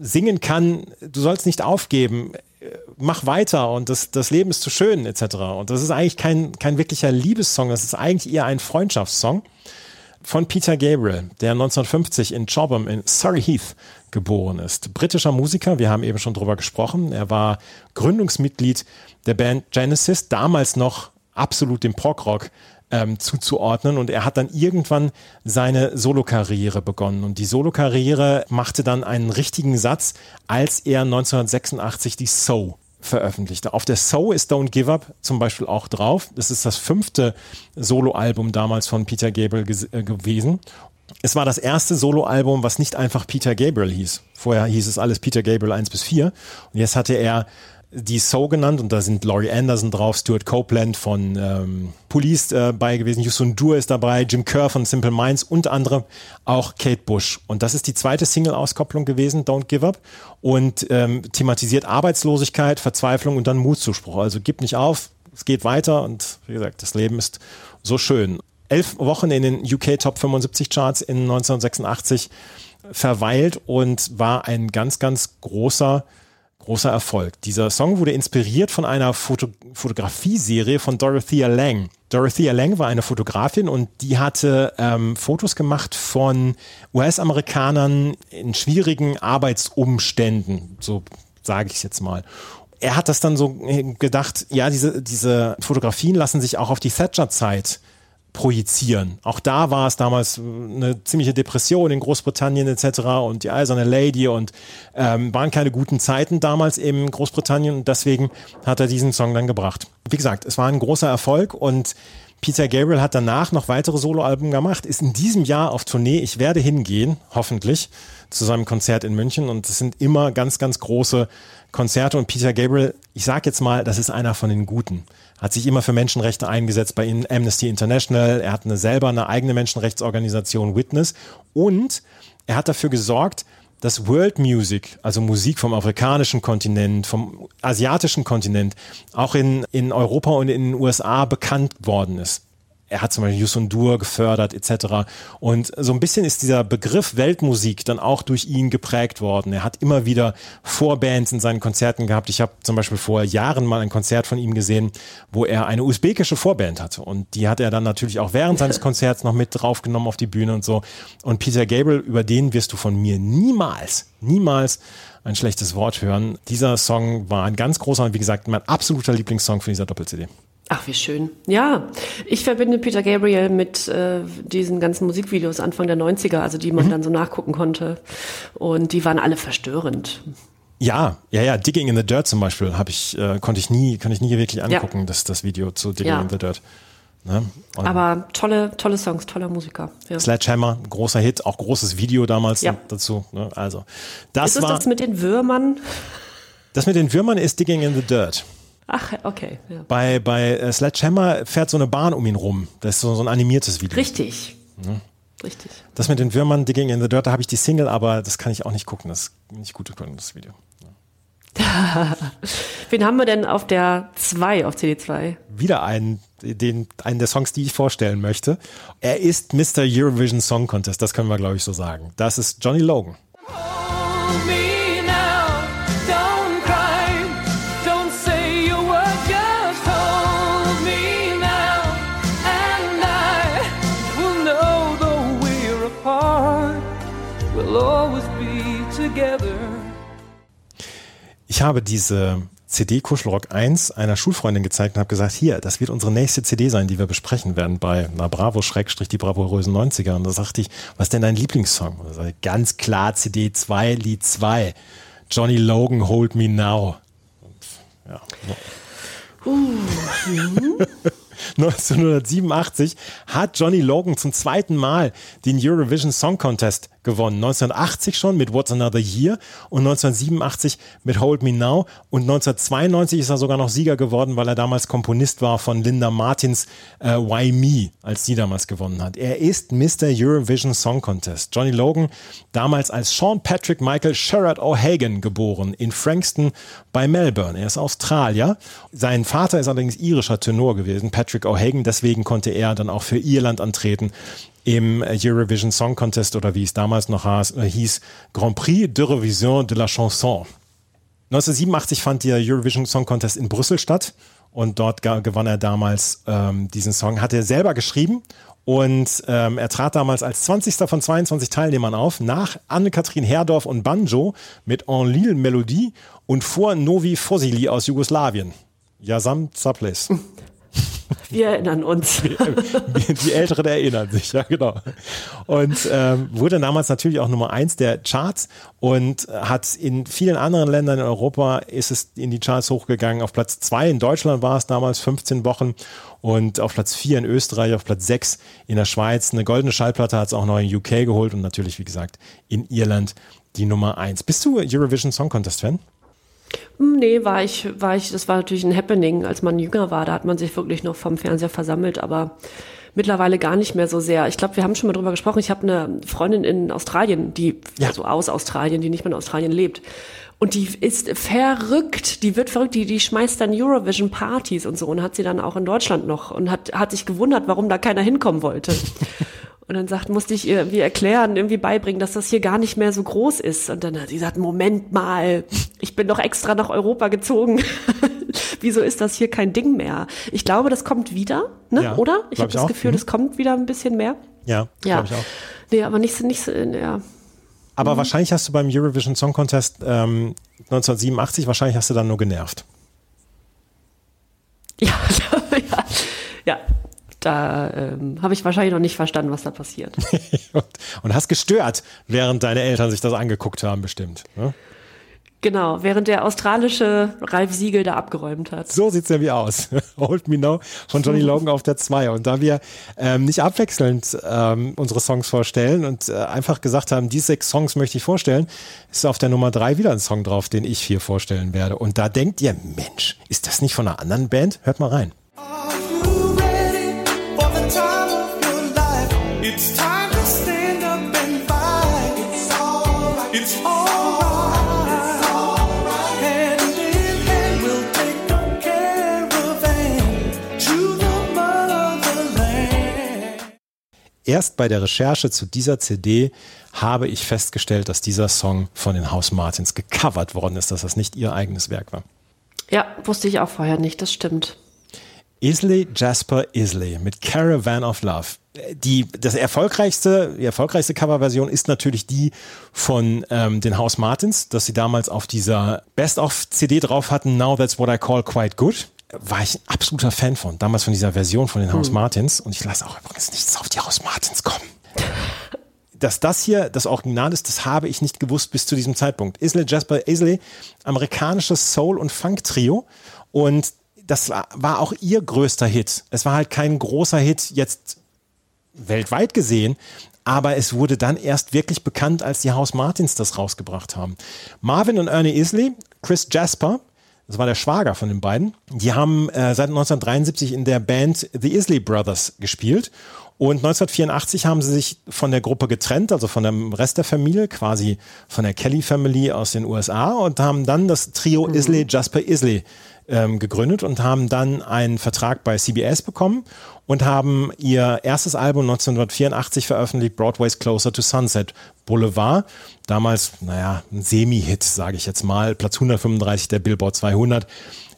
singen kann, du sollst nicht aufgeben, mach weiter und das, das Leben ist zu schön, etc. Und das ist eigentlich kein, kein wirklicher Liebessong, das ist eigentlich eher ein Freundschaftssong von Peter Gabriel, der 1950 in Chobham in Surrey Heath geboren ist. Britischer Musiker, wir haben eben schon drüber gesprochen. Er war Gründungsmitglied der Band Genesis, damals noch absolut dem Prog-Rock ähm, zuzuordnen und er hat dann irgendwann seine Solokarriere begonnen und die Solokarriere machte dann einen richtigen Satz, als er 1986 die So veröffentlichte. Auf der So ist Don't Give Up zum Beispiel auch drauf. Das ist das fünfte Soloalbum damals von Peter Gabriel äh, gewesen. Es war das erste Soloalbum, was nicht einfach Peter Gabriel hieß. Vorher hieß es alles Peter Gabriel 1 bis 4. Und jetzt hatte er die So genannt und da sind Laurie Anderson drauf, Stuart Copeland von ähm, Police äh, bei gewesen, Yusun Dur ist dabei, Jim Kerr von Simple Minds, unter anderem auch Kate Bush. Und das ist die zweite Single-Auskopplung gewesen, Don't Give Up, und ähm, thematisiert Arbeitslosigkeit, Verzweiflung und dann Mutzuspruch. Also gib nicht auf, es geht weiter und wie gesagt, das Leben ist so schön. Elf Wochen in den UK Top 75 Charts in 1986 verweilt und war ein ganz, ganz großer großer Erfolg. Dieser Song wurde inspiriert von einer Foto Fotografieserie von Dorothea Lang. Dorothea Lang war eine Fotografin und die hatte ähm, Fotos gemacht von US-Amerikanern in schwierigen Arbeitsumständen, so sage ich es jetzt mal. Er hat das dann so gedacht, ja, diese, diese Fotografien lassen sich auch auf die Thatcher-Zeit projizieren. Auch da war es damals eine ziemliche Depression in Großbritannien etc. und die eiserne Lady und ähm, waren keine guten Zeiten damals in Großbritannien und deswegen hat er diesen Song dann gebracht. Wie gesagt, es war ein großer Erfolg und Peter Gabriel hat danach noch weitere Soloalben gemacht, ist in diesem Jahr auf Tournee. Ich werde hingehen, hoffentlich, zu seinem Konzert in München und es sind immer ganz, ganz große Konzerte und Peter Gabriel, ich sage jetzt mal, das ist einer von den Guten hat sich immer für Menschenrechte eingesetzt bei Amnesty International. Er hat eine, selber eine eigene Menschenrechtsorganisation Witness und er hat dafür gesorgt, dass World Music, also Musik vom afrikanischen Kontinent, vom asiatischen Kontinent, auch in, in Europa und in den USA bekannt worden ist. Er hat zum Beispiel Yusun Dur gefördert etc. Und so ein bisschen ist dieser Begriff Weltmusik dann auch durch ihn geprägt worden. Er hat immer wieder Vorbands in seinen Konzerten gehabt. Ich habe zum Beispiel vor Jahren mal ein Konzert von ihm gesehen, wo er eine usbekische Vorband hatte. Und die hat er dann natürlich auch während seines Konzerts noch mit draufgenommen auf die Bühne und so. Und Peter Gabriel, über den wirst du von mir niemals, niemals ein schlechtes Wort hören. Dieser Song war ein ganz großer und wie gesagt mein absoluter Lieblingssong von dieser Doppel-CD. Ach, wie schön. Ja, ich verbinde Peter Gabriel mit äh, diesen ganzen Musikvideos Anfang der 90er, also die man dann so nachgucken konnte. Und die waren alle verstörend. Ja, ja, ja. Digging in the Dirt zum Beispiel habe ich, äh, konnte ich nie, konnte ich nie wirklich angucken, das, das Video zu Digging Ja. in the Dirt. Ne? Aber tolle, tolle Songs, toller Musiker. Ja. Sledgehammer, großer Hit, auch großes Video damals Ja. dazu. Ne? Also, das Ist es war, das mit den Würmern? das mit den Würmern ist Digging in the Dirt. Ach, okay. Ja. Bei, bei äh, Sledgehammer fährt so eine Bahn um ihn rum. Das ist so, so ein animiertes Video. Richtig. Richtig. Das mit den Würmern, Digging in the Dirt, da habe ich die Single, aber das kann ich auch nicht gucken. Das ist nicht gut gefunden, das Video. Wen haben wir denn auf der 2, auf CD2? Wieder einen, den, einen der Songs, die ich vorstellen möchte. Er ist Mr. Eurovision Song Contest, das können wir, glaube ich, so sagen. Das ist Johnny Logan. Hold Ich habe diese CD Kuschelrock 1 einer Schulfreundin gezeigt und habe gesagt, hier, das wird unsere nächste CD sein, die wir besprechen werden bei na Bravo Schrägstrich die bravourösen 90er. Und da sagte ich, was ist denn dein Lieblingssong? Und da sagte ich, ganz klar CD 2, Lied 2. Johnny Logan, Hold Me Now. Und, ja. 1987 hat Johnny Logan zum zweiten Mal den Eurovision Song Contest gewonnen. 1980 schon mit What's Another Year und 1987 mit Hold Me Now und 1992 ist er sogar noch Sieger geworden, weil er damals Komponist war von Linda Martins äh, Why Me, als sie damals gewonnen hat. Er ist Mr. Eurovision Song Contest. Johnny Logan damals als Sean Patrick Michael Sherrod O'Hagan geboren in Frankston bei Melbourne. Er ist Australier. Sein Vater ist allerdings irischer Tenor gewesen, Patrick O'Hagan. Deswegen konnte er dann auch für Irland antreten im Eurovision Song Contest oder wie es damals noch hieß, Grand Prix d'Eurovision de la Chanson. 1987 fand der Eurovision Song Contest in Brüssel statt und dort gewann er damals ähm, diesen Song. Hat er selber geschrieben und ähm, er trat damals als 20. von 22 Teilnehmern auf, nach Anne-Kathrin Herdorf und Banjo mit Enlil Melodie und vor Novi Fosili aus Jugoslawien. Jasam Zaples. Wir erinnern uns. Die, die Älteren erinnern sich, ja genau. Und ähm, wurde damals natürlich auch Nummer eins der Charts und hat in vielen anderen Ländern in Europa ist es in die Charts hochgegangen. Auf Platz zwei in Deutschland war es damals 15 Wochen und auf Platz vier in Österreich, auf Platz sechs in der Schweiz. Eine goldene Schallplatte hat es auch noch in UK geholt und natürlich, wie gesagt, in Irland die Nummer eins. Bist du Eurovision Song Contest Fan? Hm, Nee, war ich, war ich, das war natürlich ein Happening, als man jünger war. Da hat man sich wirklich noch vom Fernseher versammelt, aber mittlerweile gar nicht mehr so sehr. Ich glaube, wir haben schon mal drüber gesprochen. Ich habe eine Freundin in Australien, die, also aus Australien, die nicht mehr in Australien lebt. Und die ist verrückt, die wird verrückt, die, die schmeißt dann Eurovision-Partys und so und hat sie dann auch in Deutschland noch und hat, hat sich gewundert, warum da keiner hinkommen wollte. Und dann sagt, musste ich ihr irgendwie erklären, irgendwie beibringen, dass das hier gar nicht mehr so groß ist. Und dann hat sie gesagt, Moment mal, ich bin doch extra nach Europa gezogen. Wieso ist das hier kein Ding mehr? Ich glaube, das kommt wieder, ne? Ja, oder? Ich habe das auch. Gefühl, Mhm. das kommt wieder ein bisschen mehr. Ja, Ja. glaube ich auch. Nee, aber nicht, so- nicht, so- ja. Aber wahrscheinlich hast du beim Eurovision Song Contest ähm, 1987, wahrscheinlich hast du dann nur genervt. Ja, ja, ja. Da ähm, habe ich wahrscheinlich noch nicht verstanden, was da passiert. und, und hast gestört, während deine Eltern sich das angeguckt haben, bestimmt. Ne? Genau, während der australische Ralf Siegel da abgeräumt hat. So sieht's nämlich aus. Hold Me Now von Johnny Logan auf der 2. Und da wir ähm, nicht abwechselnd ähm, unsere Songs vorstellen und äh, einfach gesagt haben, die sechs Songs möchte ich vorstellen, ist auf der Nummer 3 wieder ein Song drauf, den ich hier vorstellen werde. Und da denkt ihr, Mensch, ist das nicht von einer anderen Band? Hört mal rein. Erst bei der Recherche zu dieser CD habe ich festgestellt, dass dieser Song von den House Martins gecovert worden ist, dass das nicht ihr eigenes Werk war. Ja, wusste ich auch vorher nicht, das stimmt. Isley Jasper Isley mit Caravan of Love. Die, das erfolgreichste, die erfolgreichste Coverversion ist natürlich die von ähm, den House Martins, dass sie damals auf dieser Best-of-CD drauf hatten, Now That's What I Call Quite Good. War ich ein absoluter Fan von, damals von dieser Version von den House Martins. Und ich lasse auch übrigens nichts auf die House Martins kommen. Dass das hier das Original ist, das habe ich nicht gewusst bis zu diesem Zeitpunkt. Isley Jasper Isley, amerikanisches Soul- und Funk-Trio. Und das war auch ihr größter Hit. Es war halt kein großer Hit jetzt weltweit gesehen, aber es wurde dann erst wirklich bekannt, als die House Martins das rausgebracht haben. Marvin und Ernie Isley, Chris Jasper, das war der Schwager von den beiden, die haben äh, seit 1973 in der Band The Isley Brothers gespielt. Und 1984 haben sie sich von der Gruppe getrennt, also von dem Rest der Familie, quasi von der Kelly Family aus den USA und haben dann das Trio Isley Jasper Isley ähm, gegründet und haben dann einen Vertrag bei CBS bekommen und haben ihr erstes Album 1984 veröffentlicht, Broadway's Closer to Sunset Boulevard. Damals, naja, ein Semi-Hit, sage ich jetzt mal. Platz 135 der Billboard 200,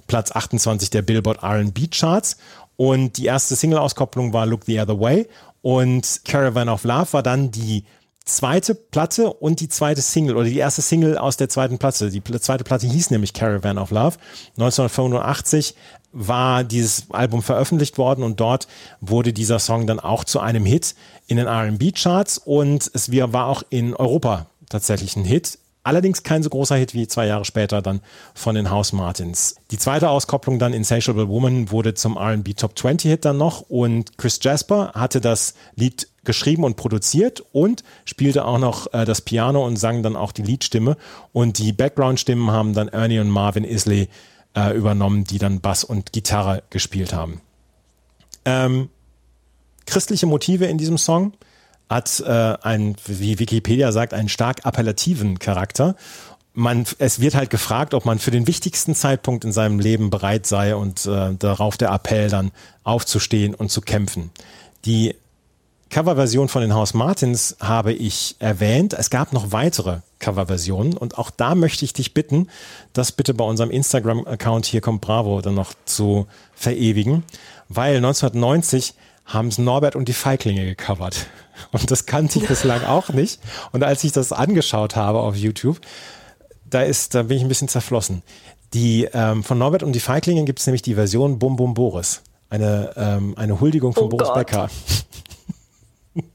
Platz 28 der Billboard R&B Charts. Und die erste Single-Auskopplung war Look the Other Way. Und Caravan of Love war dann die zweite Platte und die zweite Single oder die erste Single aus der zweiten Platte. Die zweite Platte hieß nämlich Caravan of Love. 1985 war dieses Album veröffentlicht worden und dort wurde dieser Song dann auch zu einem Hit in den R&B-Charts und es war auch in Europa tatsächlich ein Hit. Allerdings kein so großer Hit wie zwei Jahre später dann von den House Martins. Die zweite Auskopplung dann Insatiable Woman wurde zum R&B Top 20 Hit dann noch und Chris Jasper hatte das Lied geschrieben und produziert und spielte auch noch äh, das Piano und sang dann auch die Liedstimme und die Background-Stimmen haben dann Ernie und Marvin Isley äh, übernommen, die dann Bass und Gitarre gespielt haben. Ähm, christliche Motive in diesem Song hat äh, ein, wie Wikipedia sagt, einen stark appellativen Charakter. Man, es wird halt gefragt, ob man für den wichtigsten Zeitpunkt in seinem Leben bereit sei und äh, darauf der Appell dann aufzustehen und zu kämpfen. Die Coverversion von den House Martins habe ich erwähnt. Es gab noch weitere Coverversionen und auch da möchte ich dich bitten, das bitte bei unserem Instagram-Account hier kommt Bravo dann noch zu verewigen, weil 1990 haben es Norbert und die Feiglinge gecovert. Und das kannte ich bislang auch nicht. Und als ich das angeschaut habe auf YouTube, da ist, da bin ich ein bisschen zerflossen. Die ähm, von Norbert und die Feiglinge gibt es nämlich die Version Bum Bum Boris. Eine, ähm, eine Huldigung von Oh Boris Gott. Becker.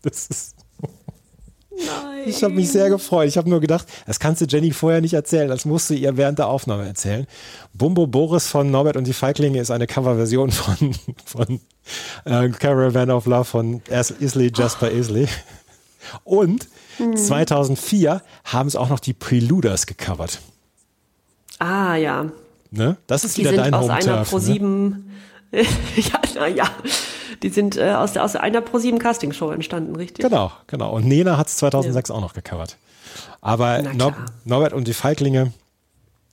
Das ist. Ich habe mich sehr gefreut. Ich habe nur gedacht, das kannst du Jenny vorher nicht erzählen. Das musst du ihr während der Aufnahme erzählen. Bumbo Boris von Norbert und die Feiglinge ist eine Coverversion von, von äh, Caravan of Love von As- Isley Jasper Isley. Und 2004 haben es auch noch die Preluders gecovert. Ah, ja. Ne? Das ist Die wieder sind dein aus Home einer. Ne? Pro7. ja, na ja. Die sind äh, aus, der, aus einer Pro7 Castingshow entstanden, richtig? Genau, genau. Und Nena hat es 2006 auch noch gecovert. Aber Nor. Norbert und die Feiglinge.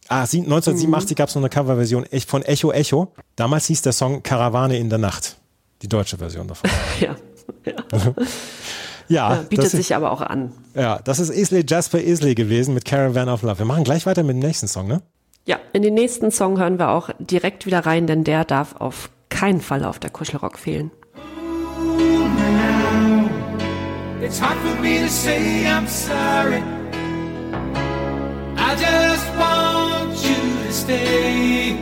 Ah, sie- 1987 gab es noch eine Coverversion echt von Echo Echo. Damals hieß der Song Karawane in der Nacht. Die deutsche Version davon. Ja. ja. Ja, ja bietet ist, sich aber auch an. ja, das ist Isley Jasper Isley gewesen mit Caravan of Love. Wir machen gleich weiter mit dem nächsten Song, ne? Ja, in den nächsten Song hören wir auch direkt wieder rein, denn der darf auf keinen Fall auf der Kuschelrock fehlen. It's hard for me to say I'm sorry. I just want you to stay.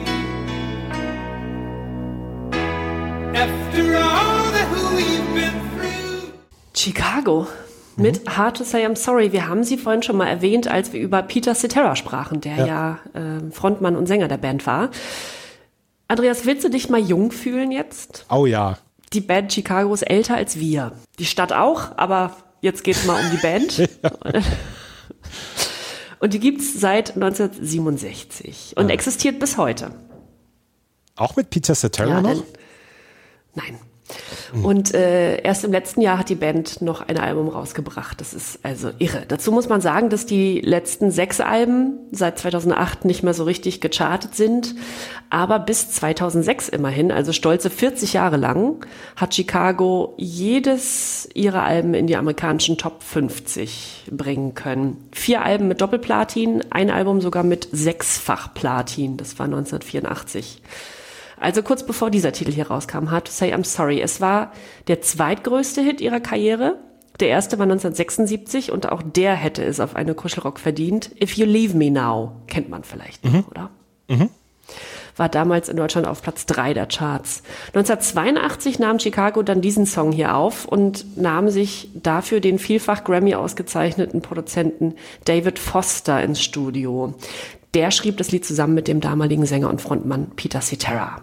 After all that we've been through. Chicago mit Hard to Say I'm Sorry. Wir haben sie vorhin schon mal erwähnt, als wir über Peter Cetera sprachen, der ja, äh, Frontmann und Sänger der Band war. Andreas, willst du dich mal jung fühlen jetzt? Oh ja. Die Band Chicago ist älter als wir. Die Stadt auch, aber jetzt geht es mal um die Band. Und die gibt's seit 1967 und existiert bis heute. Auch mit Peter Cetera Ja, noch? Nein. Und äh, erst im letzten Jahr hat die Band noch ein Album rausgebracht. Das ist also irre. Dazu muss man sagen, dass die letzten sechs Alben seit 2008 nicht mehr so richtig gechartet sind. Aber bis 2006 immerhin, also stolze 40 Jahre lang, hat Chicago jedes ihrer Alben in die amerikanischen Top 50 bringen können. Vier Alben mit Doppelplatin, ein Album sogar mit sechsfach Platin. Das war 1984. Also kurz bevor dieser Titel hier rauskam, Hard to Say I'm Sorry. Es war der zweitgrößte Hit ihrer Karriere. Der erste war 1976 und auch der hätte es auf eine Kuschelrock verdient. If You Leave Me Now kennt man vielleicht noch, oder? War damals in Deutschland auf Platz drei der Charts. 1982 nahm Chicago dann diesen Song hier auf und nahm sich dafür den vielfach Grammy ausgezeichneten Produzenten David Foster ins Studio. Der schrieb das Lied zusammen mit dem damaligen Sänger und Frontmann Peter Cetera.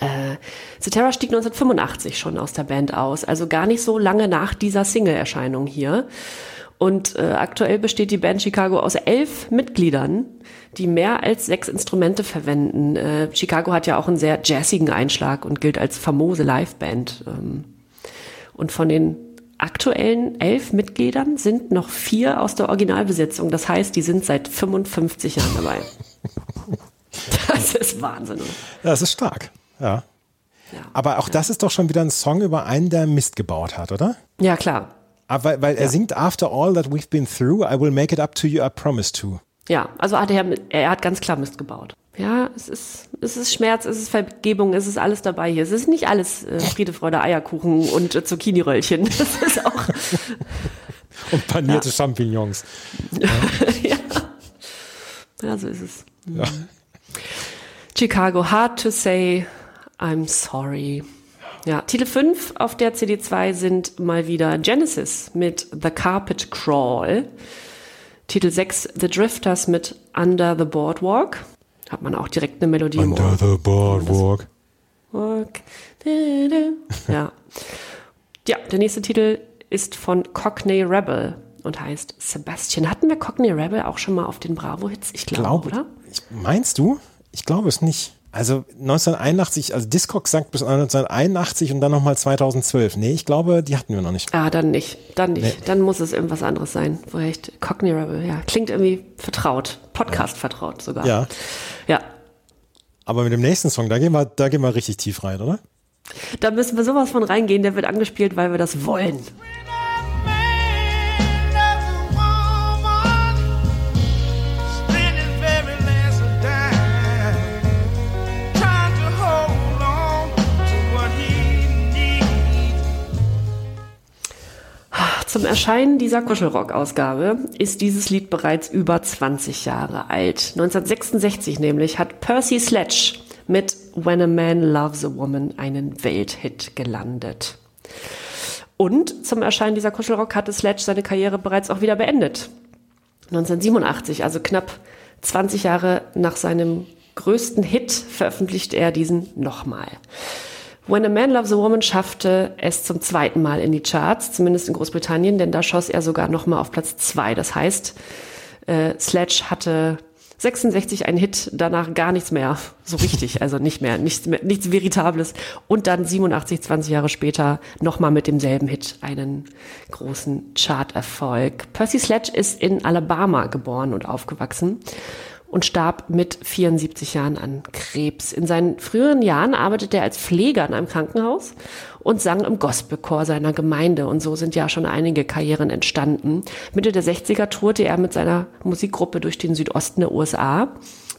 Äh, stieg 1985 schon aus der Band aus, also gar nicht so lange nach dieser Single-Erscheinung hier. Und äh, aktuell besteht die Band Chicago aus elf Mitgliedern, die mehr als sechs Instrumente verwenden. Äh, Chicago hat ja auch einen sehr jazzigen Einschlag und gilt als famose Liveband. Ähm, Und von den aktuellen elf Mitgliedern sind noch vier aus der Originalbesetzung. Das heißt, die sind seit 55 Jahren dabei. Das ist Wahnsinn. Das ist stark, ja. Aber auch das ist doch schon wieder ein Song über einen, der Mist gebaut hat, oder? Ja, klar. Aber weil, weil er singt After all that we've been through, I will make it up to you, I promise to. Ja, also hat er, er hat ganz klar Mist gebaut. Ja, es ist, es ist Schmerz, es ist Vergebung, es ist alles dabei hier. Es ist nicht alles äh, Friede, Freude, Eierkuchen und äh, Zucchini-Röllchen. Das ist auch, Und panierte Champignons. ja. ja, so ist es. Ja. Chicago, hard to say, I'm sorry. Ja, Titel 5 auf der CD2 sind mal wieder Genesis mit The Carpet Crawl. Titel 6 The Drifters mit Under the Boardwalk. Hat man auch direkt eine Melodie Ohr. the boardwalk. Ja. Ja, der nächste Titel ist von Cockney Rebel und heißt Sebastian. Hatten wir Cockney Rebel auch schon mal auf den Bravo-Hits? Ich glaube, Glaube, oder? Ich, meinst du? Ich glaube es nicht. Also 1981, also Discogs sagt bis 1981 und dann nochmal 2012. Nee, ich glaube, die hatten wir noch nicht. Ah, dann nicht. Dann nicht. Nee. Dann muss es irgendwas anderes sein. Woher ich, Cockney Rebel, ja. Klingt irgendwie vertraut. Podcast vertraut sogar. Ja, Ja. aber mit dem nächsten Song, da gehen wir, da gehen wir richtig tief rein, oder? Da müssen wir sowas von reingehen. Der wird angespielt, weil wir das wollen. Zum Erscheinen dieser Kuschelrock-Ausgabe ist dieses Lied bereits über 20 Jahre alt. 1966 nämlich hat Percy Sledge mit When a Man Loves a Woman einen Welthit gelandet. Und zum Erscheinen dieser Kuschelrock hatte Sledge seine Karriere bereits auch wieder beendet. 1987, also knapp 20 Jahre nach seinem größten Hit, veröffentlichte er diesen nochmal. When a Man Loves a Woman schaffte es zum zweiten Mal in die Charts, zumindest in Großbritannien, denn da schoss er sogar nochmal auf Platz zwei. Das heißt, äh, Sledge hatte 66 einen Hit, danach gar nichts mehr, so richtig, also nicht mehr, nichts, mehr, nichts Veritables. Und dann 87, 20 Jahre später nochmal mit demselben Hit einen großen Charterfolg. Percy Sledge ist in Alabama geboren und aufgewachsen und starb mit 74 Jahren an Krebs. In seinen früheren Jahren arbeitete er als Pfleger in einem Krankenhaus und sang im Gospelchor seiner Gemeinde. Und so sind ja schon einige Karrieren entstanden. Mitte der 60er tourte er mit seiner Musikgruppe durch den Südosten der USA,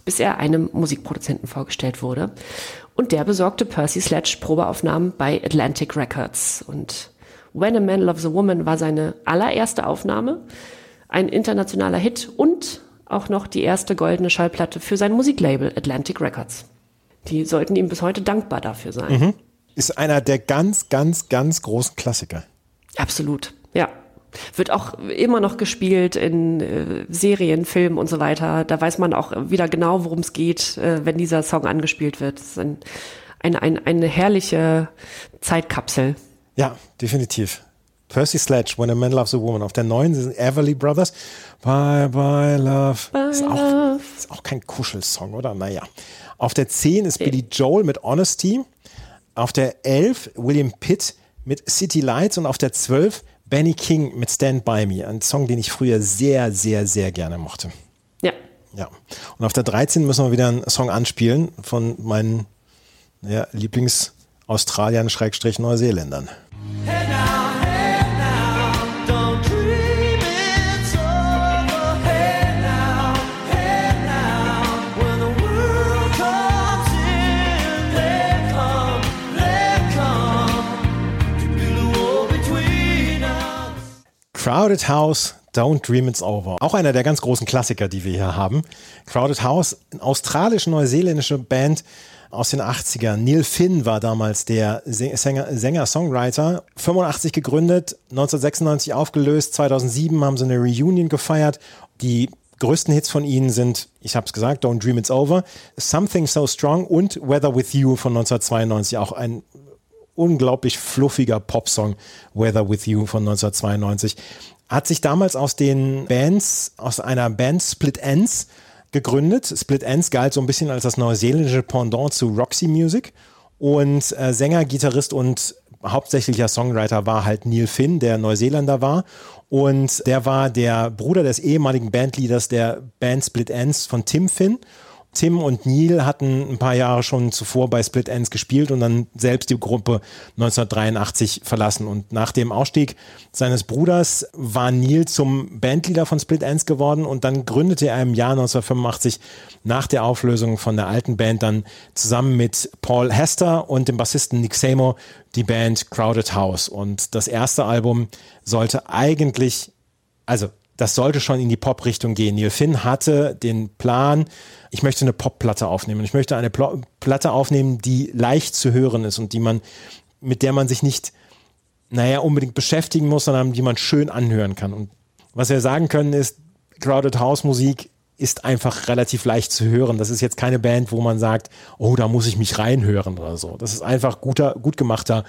bis er einem Musikproduzenten vorgestellt wurde. Und der besorgte Percy Sledge Probeaufnahmen bei Atlantic Records. Und When a Man Loves a Woman war seine allererste Aufnahme, ein internationaler Hit und auch noch die erste goldene Schallplatte für sein Musiklabel Atlantic Records. Die sollten ihm bis heute dankbar dafür sein. Ist einer der ganz, ganz, ganz großen Klassiker. Absolut, ja. Wird auch immer noch gespielt in äh, Serien, Filmen und so weiter. Da weiß man auch wieder genau, worum es geht, äh, wenn dieser Song angespielt wird. Es ist ein, ein, ein, eine herrliche Zeitkapsel. Ja, definitiv. Percy Sledge, When a Man Loves a Woman. Auf der neuen sind Everly Brothers. Bye, bye, love. Bye, ist, auch, love. ist auch kein Kuschelsong, oder? Naja. Auf der 10 ist Billy Joel mit Honesty. Auf der 11 William Pitt mit City Lights. Und auf der 12 Benny King mit Stand By Me. Ein Song, den ich früher sehr, sehr, sehr gerne mochte. Ja. Ja. Und auf der 13 müssen wir wieder einen Song anspielen von meinen ja, Lieblings-Australiern, Crowded House, Don't Dream It's Over. Auch einer der ganz großen Klassiker, die wir hier haben. Crowded House, eine australisch-neuseeländische Band aus den 80ern. Neil Finn war damals der Sänger, Sänger, Songwriter. 85 gegründet, 1996 aufgelöst, 2007 haben sie eine Reunion gefeiert. Die größten Hits von ihnen sind, ich habe es gesagt, Don't Dream It's Over, Something So Strong und Weather With You von 1992, auch ein unglaublich fluffiger Popsong Weather With You von 1992. Hat sich damals aus den Bands, aus einer Band Split Ends gegründet. Split Ends galt so ein bisschen als das neuseeländische Pendant zu Roxy Music. Und äh, Sänger, Gitarrist und hauptsächlicher Songwriter war halt Neil Finn, der Neuseeländer war. Und der war der Bruder des ehemaligen Bandleaders der Band Split Ends von Tim Finn. Tim und Neil hatten ein paar Jahre schon zuvor bei Split Ends gespielt und dann selbst die Gruppe 1983 verlassen. Und nach dem Ausstieg seines Bruders war Neil zum Bandleader von Split Ends geworden und dann gründete er im Jahr 1985 nach der Auflösung von der alten Band dann zusammen mit Paul Hester und dem Bassisten Nick Seymour die Band Crowded House. Und das erste Album sollte eigentlich, also das sollte schon in die Pop-Richtung gehen. Neil Finn hatte den Plan, ich möchte eine Pop-Platte aufnehmen. Ich möchte eine Plo Platte aufnehmen, die leicht zu hören ist und die man, mit der man sich nicht, naja, unbedingt beschäftigen muss, sondern die man schön anhören kann. Und was wir sagen können ist, Crowded House Musik ist einfach relativ leicht zu hören. Das ist jetzt keine Band, wo man sagt, oh, da muss ich mich reinhören oder so. Das ist einfach guter, gut gemachter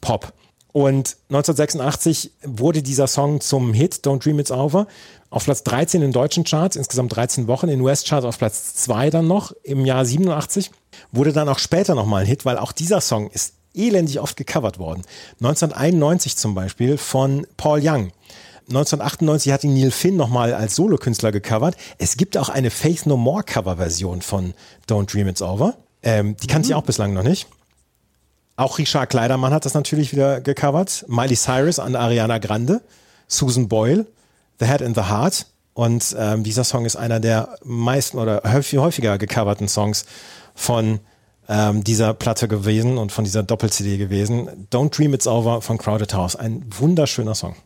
Pop. Und 1986 wurde dieser Song zum Hit, Don't Dream It's Over, auf Platz 13 in deutschen Charts, insgesamt 13 Wochen, in US-Charts auf Platz 2 dann noch im Jahr 87. Wurde dann auch später nochmal ein Hit, weil auch dieser Song ist elendig oft gecovert worden. 1991 zum Beispiel von Paul Young. 1998 hat ihn Neil Finn nochmal als Solokünstler gecovert. Es gibt auch eine Faith No More Coverversion von Don't Dream It's Over. Ähm, die kannte ich auch bislang noch nicht. Auch Richard Kleidermann hat das natürlich wieder gecovert. Miley Cyrus an Ariana Grande, Susan Boyle, The Head and the Heart. Und ähm, dieser Song ist einer der meisten oder häufig, häufiger gecoverten Songs von ähm, dieser Platte gewesen und von dieser Doppel-CD gewesen. Don't Dream It's Over von Crowded House. Ein wunderschöner Song.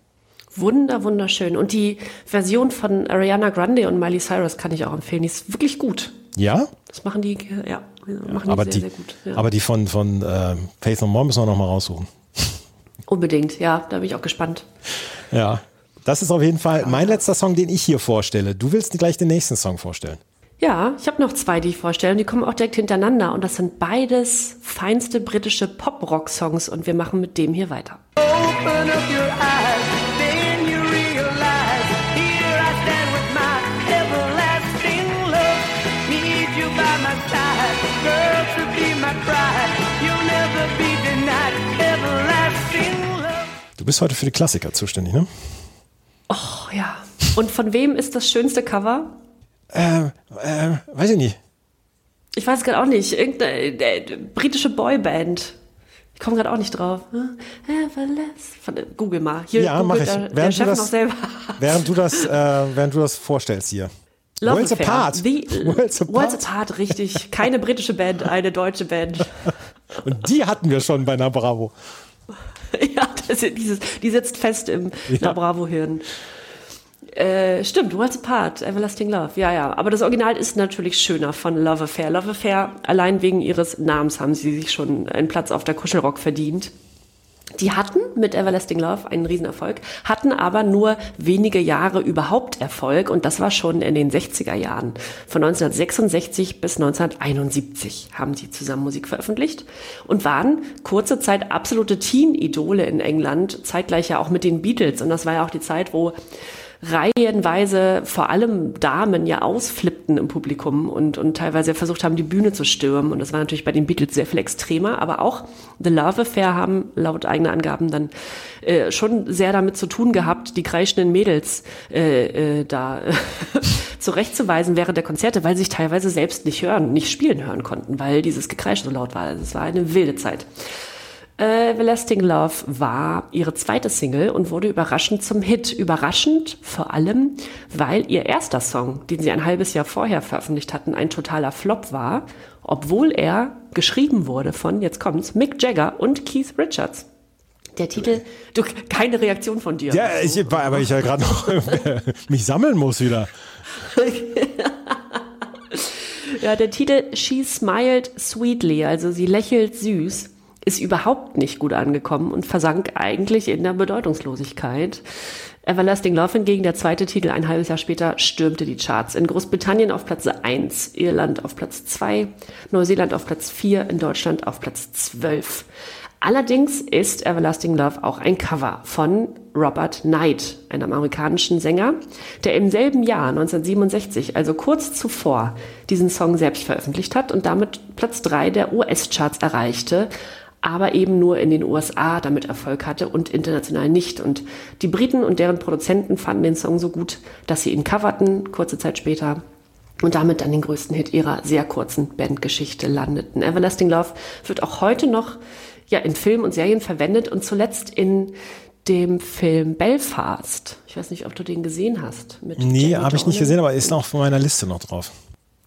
Wunder, wunderschön. Und die Version von Ariana Grande und Miley Cyrus kann ich auch empfehlen. Die ist wirklich gut. Ja? Das machen die, ja, machen aber die die, sehr, sehr gut. Ja. aber die von, von äh, Faith No More müssen wir noch mal raussuchen. Unbedingt, ja, da bin ich auch gespannt. Ja. Das ist auf jeden Fall mein letzter Song, den ich hier vorstelle. Du willst gleich den nächsten Song vorstellen. Ja, ich habe noch zwei, die ich vorstelle. Und die kommen auch direkt hintereinander. Und das sind beides feinste britische Pop-Rock-Songs. Und wir machen mit dem hier weiter. Open up your eyes, bist heute für die Klassiker zuständig, ne? Oh ja. Und von wem ist das schönste Cover? Äh, äh, weiß ich nicht. Ich weiß es gerade auch nicht. Irgendeine äh, britische Boyband. Ich komme gerade auch nicht drauf. Everlast. Von, äh, Google mal. Hier Ja, mach googelt ich. Der, der Während du Chef das- noch selber. Während du das, äh, während du das vorstellst hier. Love Worlds Affair. Apart. The, Worlds Apart. Worlds Apart, richtig. Keine britische Band, eine deutsche Band. Und die hatten wir schon bei einer Bravo. ja, ist dieses, die sitzt fest im Ja. Na Bravo-Hirn. Äh, stimmt, Worlds Apart, Everlasting Love. Ja, ja. Aber das Original ist natürlich schöner von Love Affair. Love Affair, allein wegen ihres Namens haben sie sich schon einen Platz auf der Kuschelrock verdient. Die hatten mit Everlasting Love einen Riesenerfolg, hatten aber nur wenige Jahre überhaupt Erfolg und das war schon in den 60er Jahren. Von 1966 bis 1971 haben sie zusammen Musik veröffentlicht und waren kurze Zeit absolute Teen-Idole in England, zeitgleich ja auch mit den Beatles und das war ja auch die Zeit, wo reihenweise vor allem Damen ja ausflippten im Publikum und, und teilweise versucht haben, die Bühne zu stürmen. Und das war natürlich bei den Beatles sehr viel extremer, aber auch The Love Affair haben laut eigener Angaben dann äh, schon sehr damit zu tun gehabt, die kreischenden Mädels äh, äh, da zurechtzuweisen während der Konzerte, weil sie sich teilweise selbst nicht hören, nicht spielen hören konnten, weil dieses Gekreisch so laut war. Also es war eine wilde Zeit. Äh, Everlasting Love war ihre zweite Single und wurde überraschend zum Hit. Überraschend vor allem, weil ihr erster Song, den sie ein halbes Jahr vorher veröffentlicht hatten, ein totaler Flop war, obwohl er geschrieben wurde von, jetzt kommt's, Mick Jagger und Keith Richards. Der Titel, du, keine Reaktion von dir. Ja, ich, weil weil ich ja gerade noch mich sammeln muss wieder. Ja, der Titel She Smiled Sweetly, also sie lächelt süß, ist überhaupt nicht gut angekommen und versank eigentlich in der Bedeutungslosigkeit. Everlasting Love hingegen, der zweite Titel, ein halbes Jahr später, stürmte die Charts. In Großbritannien auf Platz 1, Irland auf Platz 2, Neuseeland auf Platz 4, in Deutschland auf Platz 12. Allerdings ist Everlasting Love auch ein Cover von Robert Knight, einem amerikanischen Sänger, der im selben Jahr 1967, also kurz zuvor, diesen Song selbst veröffentlicht hat und damit Platz drei der US-Charts erreichte, aber eben nur in den USA damit Erfolg hatte und international nicht. Und die Briten und deren Produzenten fanden den Song so gut, dass sie ihn coverten, kurze Zeit später, und damit dann den größten Hit ihrer sehr kurzen Bandgeschichte landeten. Everlasting Love wird auch heute noch ja, in Filmen und Serien verwendet und zuletzt in dem Film Belfast. Ich weiß nicht, ob du den gesehen hast. Mit Nee, habe ich nicht gesehen, aber ist noch von meiner Liste noch drauf.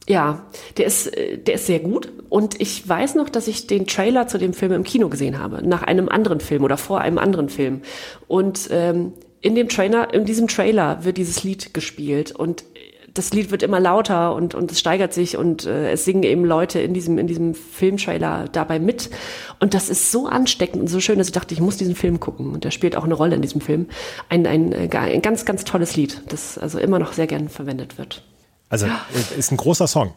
Ja, der ist, äh, der ist sehr gut. Und ich weiß noch, dass ich den Trailer zu dem Film im Kino gesehen habe, nach einem anderen Film oder vor einem anderen Film. Und ähm, in dem Trailer, in diesem Trailer wird dieses Lied gespielt und das Lied wird immer lauter und, und es steigert sich und äh, es singen eben Leute in diesem, in diesem Filmtrailer dabei mit. Und das ist so ansteckend und so schön, dass ich dachte, ich muss diesen Film gucken. Und der spielt auch eine Rolle in diesem Film. Ein, ein, äh, ein ganz, ganz tolles Lied, das also immer noch sehr gern verwendet wird. Also äh, ist ein großer Song.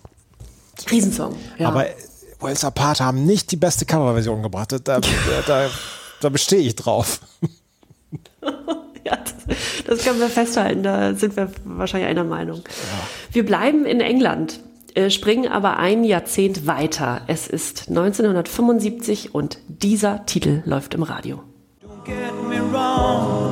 Riesensong. Ja. Aber Wells Apart haben nicht die beste Coverversion gebracht. Da, da, da, da bestehe ich drauf. Ja, das, das können wir festhalten. Da sind wir wahrscheinlich einer Meinung. Wir bleiben in England, äh, springen aber ein Jahrzehnt weiter. Es ist 1975 und dieser Titel läuft im Radio. Get me wrong,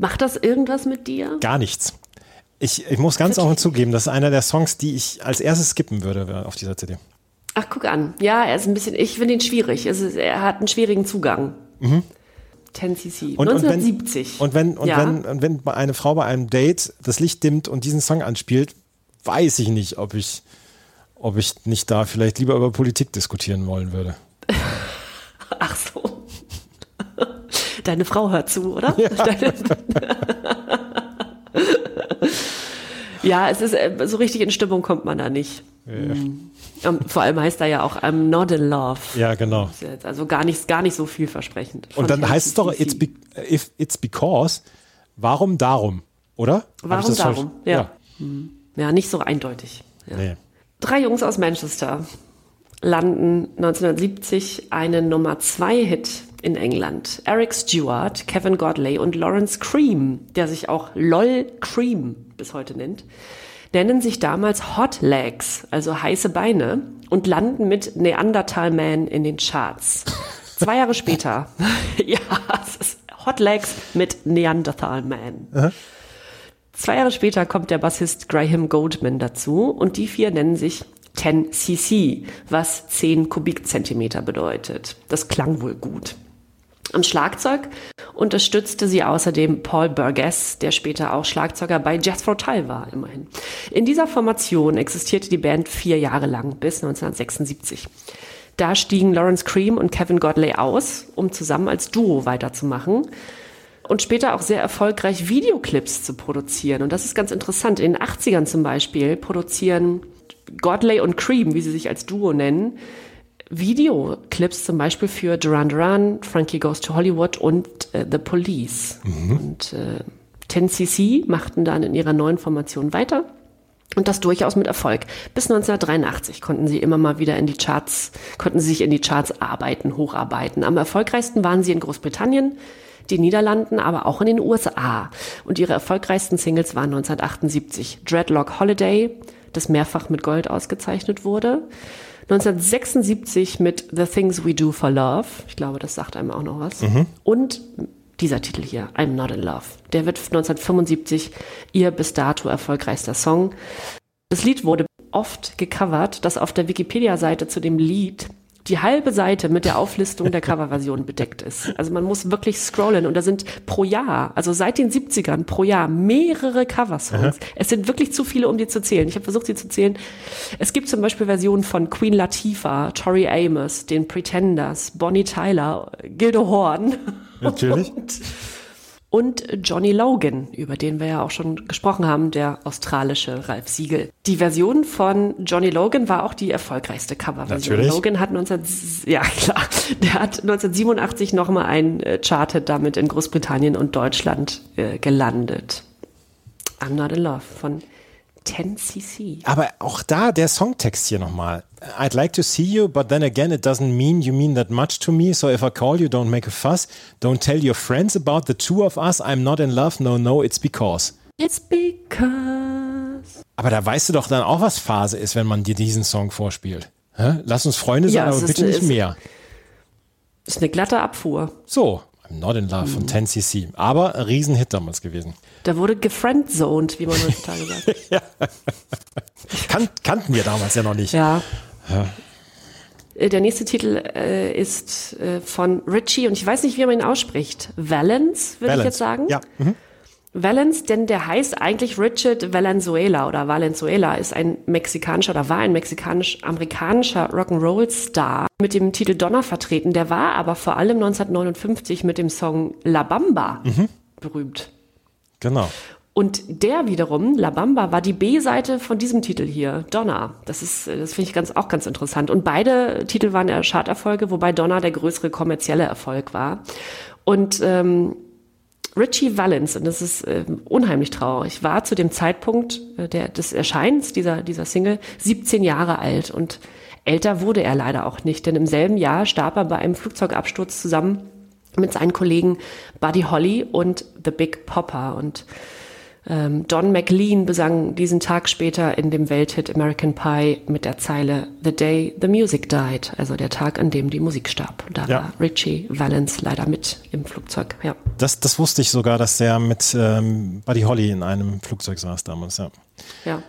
Macht das irgendwas mit dir? Gar nichts. Ich, ich muss ganz offen zugeben, das ist einer der Songs, die ich als erstes skippen würde auf dieser CD. Ach, guck an. Ja, er ist ein bisschen, ich finde ihn schwierig. Ist, er hat einen schwierigen Zugang. 10cc. Und, 1970. Und wenn, und, wenn, und, Ja. wenn, und wenn eine Frau bei einem Date das Licht dimmt und diesen Song anspielt, weiß ich nicht, ob ich, ob ich nicht da vielleicht lieber über Politik diskutieren wollen würde. Ach so. Deine Frau hört zu, oder? Deine, ja, es ist äh, so richtig in Stimmung kommt man da nicht. Mhm. Ähm, Vor allem heißt er ja auch I'm not in love. Ja, genau. Also gar nicht, gar nicht so vielversprechend. Und dann heißt es doch, 10cc. it's, be, if it's because, warum darum, oder? Warum darum? Ja. Hm. Ja, nicht so eindeutig. Ja. Nee. Drei Jungs aus Manchester landen 1970 einen Nummer 2 Hit in England. Eric Stewart, Kevin Godley und Lawrence Cream, der sich auch LOL Cream bis heute nennt, nennen sich damals Hot Legs, also heiße Beine, und landen mit Neanderthal Man in den Charts. Zwei Jahre später, ja, es ist Hot Legs mit Neanderthal Man. Zwei Jahre später kommt der Bassist Graham Goldman dazu und die vier nennen sich 10cc, was 10 Kubikzentimeter bedeutet. Das klang wohl gut. Am Schlagzeug unterstützte sie außerdem Paul Burgess, der später auch Schlagzeuger bei Jethro Tull war, immerhin. In dieser Formation existierte die Band vier Jahre lang, bis 1976. Da stiegen Lawrence Cream und Kevin Godley aus, um zusammen als Duo weiterzumachen und später auch sehr erfolgreich Videoclips zu produzieren. Und das ist ganz interessant. In den 80ern zum Beispiel produzieren Godley und Cream, wie sie sich als Duo nennen, Videoclips zum Beispiel für Duran Duran, Frankie Goes to Hollywood und äh, The Police. Und äh, 10cc machten dann in ihrer neuen Formation weiter. Und das durchaus mit Erfolg. Bis 1983 konnten sie immer mal wieder in die Charts, konnten sie sich in die Charts arbeiten, hocharbeiten. Am erfolgreichsten waren sie in Großbritannien, den Niederlanden, aber auch in den USA. Und ihre erfolgreichsten Singles waren 1978 Dreadlock Holiday, das mehrfach mit Gold ausgezeichnet wurde. 1976 mit The Things We Do for Love. Ich glaube, das sagt einem auch noch was. Und dieser Titel hier, I'm Not in Love. Der wird 1975 ihr bis dato erfolgreichster Song. Das Lied wurde oft gecovert, dass auf der Wikipedia-Seite zu dem Lied die halbe Seite mit der Auflistung der Coverversion bedeckt ist. Also man muss wirklich scrollen und da sind pro Jahr, also seit den 70ern pro Jahr mehrere Coversongs. Es sind wirklich zu viele, um die zu zählen. Ich habe versucht, sie zu zählen. Es gibt zum Beispiel Versionen von Queen Latifah, Tori Amos, den Pretenders, Bonnie Tyler, Gildo Horn. Natürlich. Und und Johnny Logan, über den wir ja auch schon gesprochen haben, der australische Ralf Siegel. Die Version von Johnny Logan war auch die erfolgreichste Coverversion. Natürlich. Logan hat 19, ja klar, der hat 1987 nochmal ein äh, Charted damit in Großbritannien und Deutschland äh, gelandet. I'm Not in Love von 10cc. Aber auch da der Songtext hier nochmal. I'd like to see you, but then again, it doesn't mean you mean that much to me. So if I call you, don't make a fuss. Don't tell your friends about the two of us. I'm not in love. No, no, it's because. It's because. Aber da weißt du doch dann auch, was Phase ist, wenn man dir diesen Song vorspielt. Hä? Lass uns Freunde sein, Ja, aber bitte nicht es- mehr. Ist eine glatte Abfuhr. So, I'm not in love Mhm. von 10cc. Aber ein Riesenhit damals gewesen. Da wurde gefriendzoned, wie man heutzutage sagt. Kan kannten wir damals ja noch nicht. Ja. Ja. Äh, Der nächste Titel äh, ist äh, von Richie und ich weiß nicht, wie man ihn ausspricht. Valence, würde ich jetzt sagen. Ja. Mhm. Valence, denn der heißt eigentlich Richard Valenzuela oder Valenzuela, ist ein mexikanischer oder war ein mexikanisch-amerikanischer Rock'n'Roll-Star mit dem Titel Donner vertreten. Der war aber vor allem 1959 mit dem Song La Bamba Mhm. berühmt. Genau. Und der wiederum, La Bamba, war die B-Seite von diesem Titel hier, Donna. Das ist, äh, das finde ich ganz, auch ganz interessant. Und beide Titel waren ja Charterfolge, wobei Donna der größere kommerzielle Erfolg war. Und ähm, Richie Valens, und das ist ähm, unheimlich traurig, war zu dem Zeitpunkt äh, der, des Erscheinens dieser, dieser Single 17 Jahre alt. Und älter wurde er leider auch nicht, denn im selben Jahr starb er bei einem Flugzeugabsturz zusammen mit seinen Kollegen Buddy Holly und The Big Popper. Und ähm, Don McLean besang diesen Tag später in dem Welthit American Pie mit der Zeile The Day the Music Died, also der Tag, an dem die Musik starb. Und da Ja. war Richie Valens leider mit im Flugzeug. Ja. Das, das wusste ich sogar, dass der mit ähm, Buddy Holly in einem Flugzeug saß damals, ja. Ja.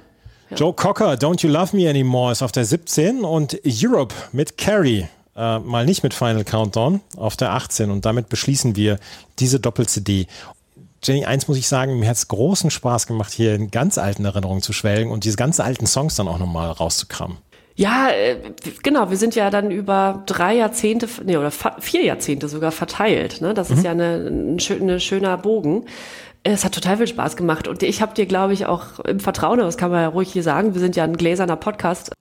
Joe Cocker, Don't You Love Me Anymore ist auf der 17 und Europe mit Carrie, äh, mal nicht mit Final Countdown, auf der 18 und damit beschließen wir diese Doppel-CD. Jenny, eins muss ich sagen, mir hat es großen Spaß gemacht, hier in ganz alten Erinnerungen zu schwelgen und diese ganz alten Songs dann auch nochmal rauszukramen. Ja, äh, genau. Wir sind ja dann über drei Jahrzehnte, nee, oder vier Jahrzehnte sogar verteilt. Ne? Das ist Mhm. ja eine, ein schön, eine schöner Bogen. Es hat total viel Spaß gemacht. Und ich habe dir, glaube ich, auch im Vertrauen, das kann man ja ruhig hier sagen, wir sind ja ein gläserner Podcast,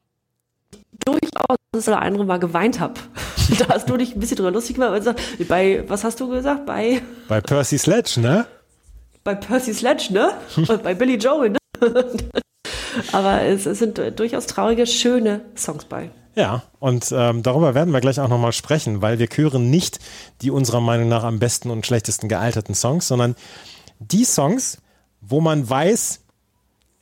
durchaus das oder andere Mal geweint habe. da hast du dich ein bisschen drüber lustig gemacht. Bei, was hast du gesagt? Bei, Bei Percy Sledge, ne? bei Percy Sledge, ne? Und bei Billy Joel, ne? Aber es, es sind durchaus traurige, schöne Songs bei. Ja, und ähm, darüber werden wir gleich auch nochmal sprechen, weil wir küren nicht die unserer Meinung nach am besten und schlechtesten gealterten Songs, sondern die Songs, wo man weiß,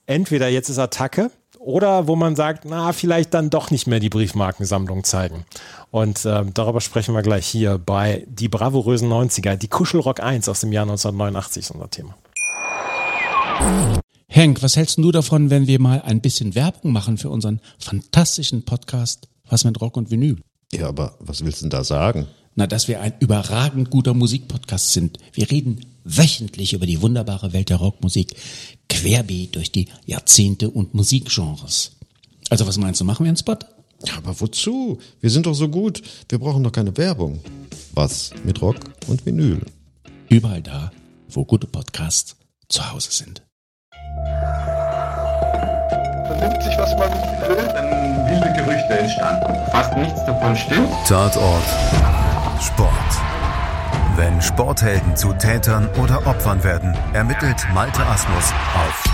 entweder jetzt ist Attacke oder wo man sagt, na, vielleicht dann doch nicht mehr die Briefmarkensammlung zeigen. Und ähm, darüber sprechen wir gleich hier bei Die bravourösen 90er, die Kuschelrock 1 aus dem Jahr 1989 ist unser Thema. Henk, was hältst du davon, wenn wir mal ein bisschen Werbung machen für unseren fantastischen Podcast Was mit Rock und Vinyl? Ja, aber was willst du denn da sagen? Na, dass wir ein überragend guter Musikpodcast sind. Wir reden wöchentlich über die wunderbare Welt der Rockmusik, querbeet durch die Jahrzehnte und Musikgenres. Also was meinst du, machen wir einen Spot? Ja, aber wozu? Wir sind doch so gut. Wir brauchen doch keine Werbung. Was mit Rock und Vinyl? Überall da, wo gute Podcasts zu Hause sind. Vernimmt sich, was man will, dann wilde Gerüchte entstanden. Fast nichts davon stimmt. Tatort Sport. Wenn Sporthelden zu Tätern oder Opfern werden, ermittelt Malte Asmus auf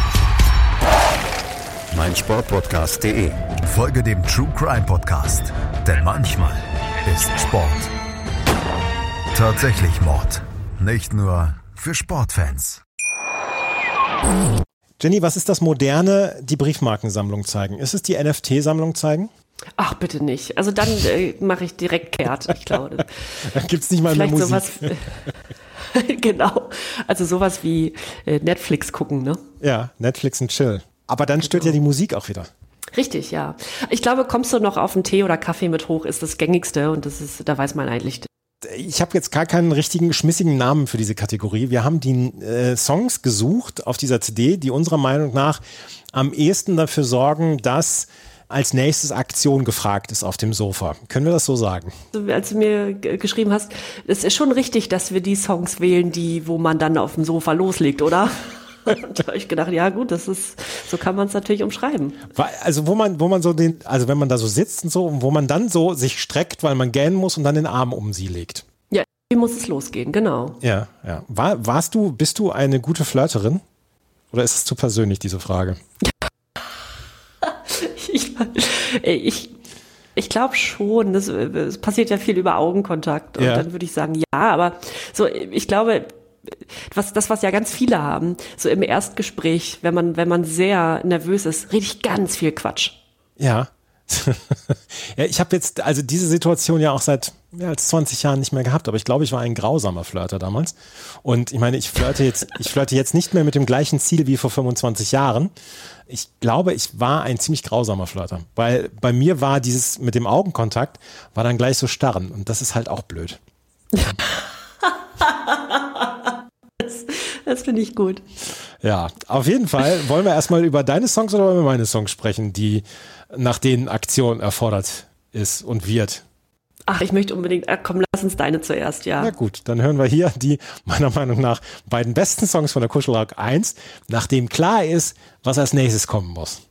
meinsportpodcast.de. Folge dem True Crime Podcast, denn manchmal ist Sport tatsächlich Mord. Nicht nur für Sportfans. Jenny, was ist das Moderne, die Briefmarkensammlung zeigen? Ist es die NFT-Sammlung zeigen? Ach, bitte nicht. Also dann äh, mache ich direkt kehrt. Ich glaube, das- Da gibt's nicht mal mehr Musik. sowas. genau. Also sowas wie äh, Netflix gucken, ne? Ja, Netflix und Chill. Aber dann stört ja Genau. die Musik auch wieder. Richtig, ja. Ich glaube, kommst du noch auf einen Tee oder Kaffee mit hoch, ist das gängigste und das ist, da weiß man eigentlich. Ich habe jetzt gar keinen richtigen schmissigen Namen für diese Kategorie. Wir haben die äh, Songs gesucht auf dieser CD, die unserer Meinung nach am ehesten dafür sorgen, dass als nächstes Aktion gefragt ist auf dem Sofa. Können wir das so sagen? Als du mir geschrieben hast, es ist schon richtig, dass wir die Songs wählen, die, wo man dann auf dem Sofa loslegt, oder? Und da habe ich gedacht, ja gut, das ist, so kann man es natürlich umschreiben. Also wo man, wo man so den, also wenn man da so sitzt und so, und wo man dann so sich streckt, weil man gähnen muss und dann den Arm um sie legt. Ja, wie muss es losgehen, genau. Ja, ja. War, warst du, bist du eine gute Flirterin? Oder ist es zu persönlich, diese Frage? Ich, ich, ich glaube schon, das, es passiert ja viel über Augenkontakt. Und Ja. dann würde ich sagen, ja, aber so, ich glaube, was, das, was ja ganz viele haben, so im Erstgespräch, wenn man, wenn man sehr nervös ist, rede ich ganz viel Quatsch. Ja. Ja, ich habe jetzt also diese Situation ja auch seit mehr als 20 Jahren nicht mehr gehabt, aber ich glaube, ich war ein grausamer Flirter damals. Und ich meine, ich flirte jetzt, ich flirte jetzt nicht mehr mit dem gleichen Ziel wie vor 25 Jahren. Ich glaube, ich war ein ziemlich grausamer Flirter, weil bei mir war dieses mit dem Augenkontakt war dann gleich so starren und das ist halt auch blöd. Das, das finde ich gut. Ja, auf jeden Fall wollen wir erstmal über deine Songs oder über meine Songs sprechen, die nach denen Aktion erfordert ist und wird. Ach, ich möchte unbedingt, ah, komm, lass uns deine zuerst, ja. Na gut, dann hören wir hier die meiner Meinung nach beiden besten Songs von der Kuschelrock 1, nachdem klar ist, was als nächstes kommen muss.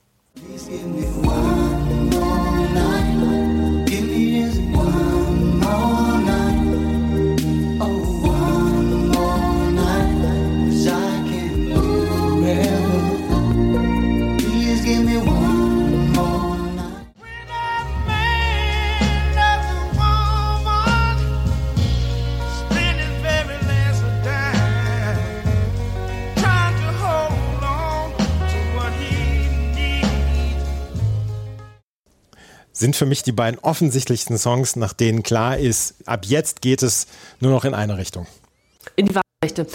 Sind für mich die beiden offensichtlichsten Songs, nach denen klar ist, ab jetzt geht es nur noch in eine Richtung. In die Wahrheite.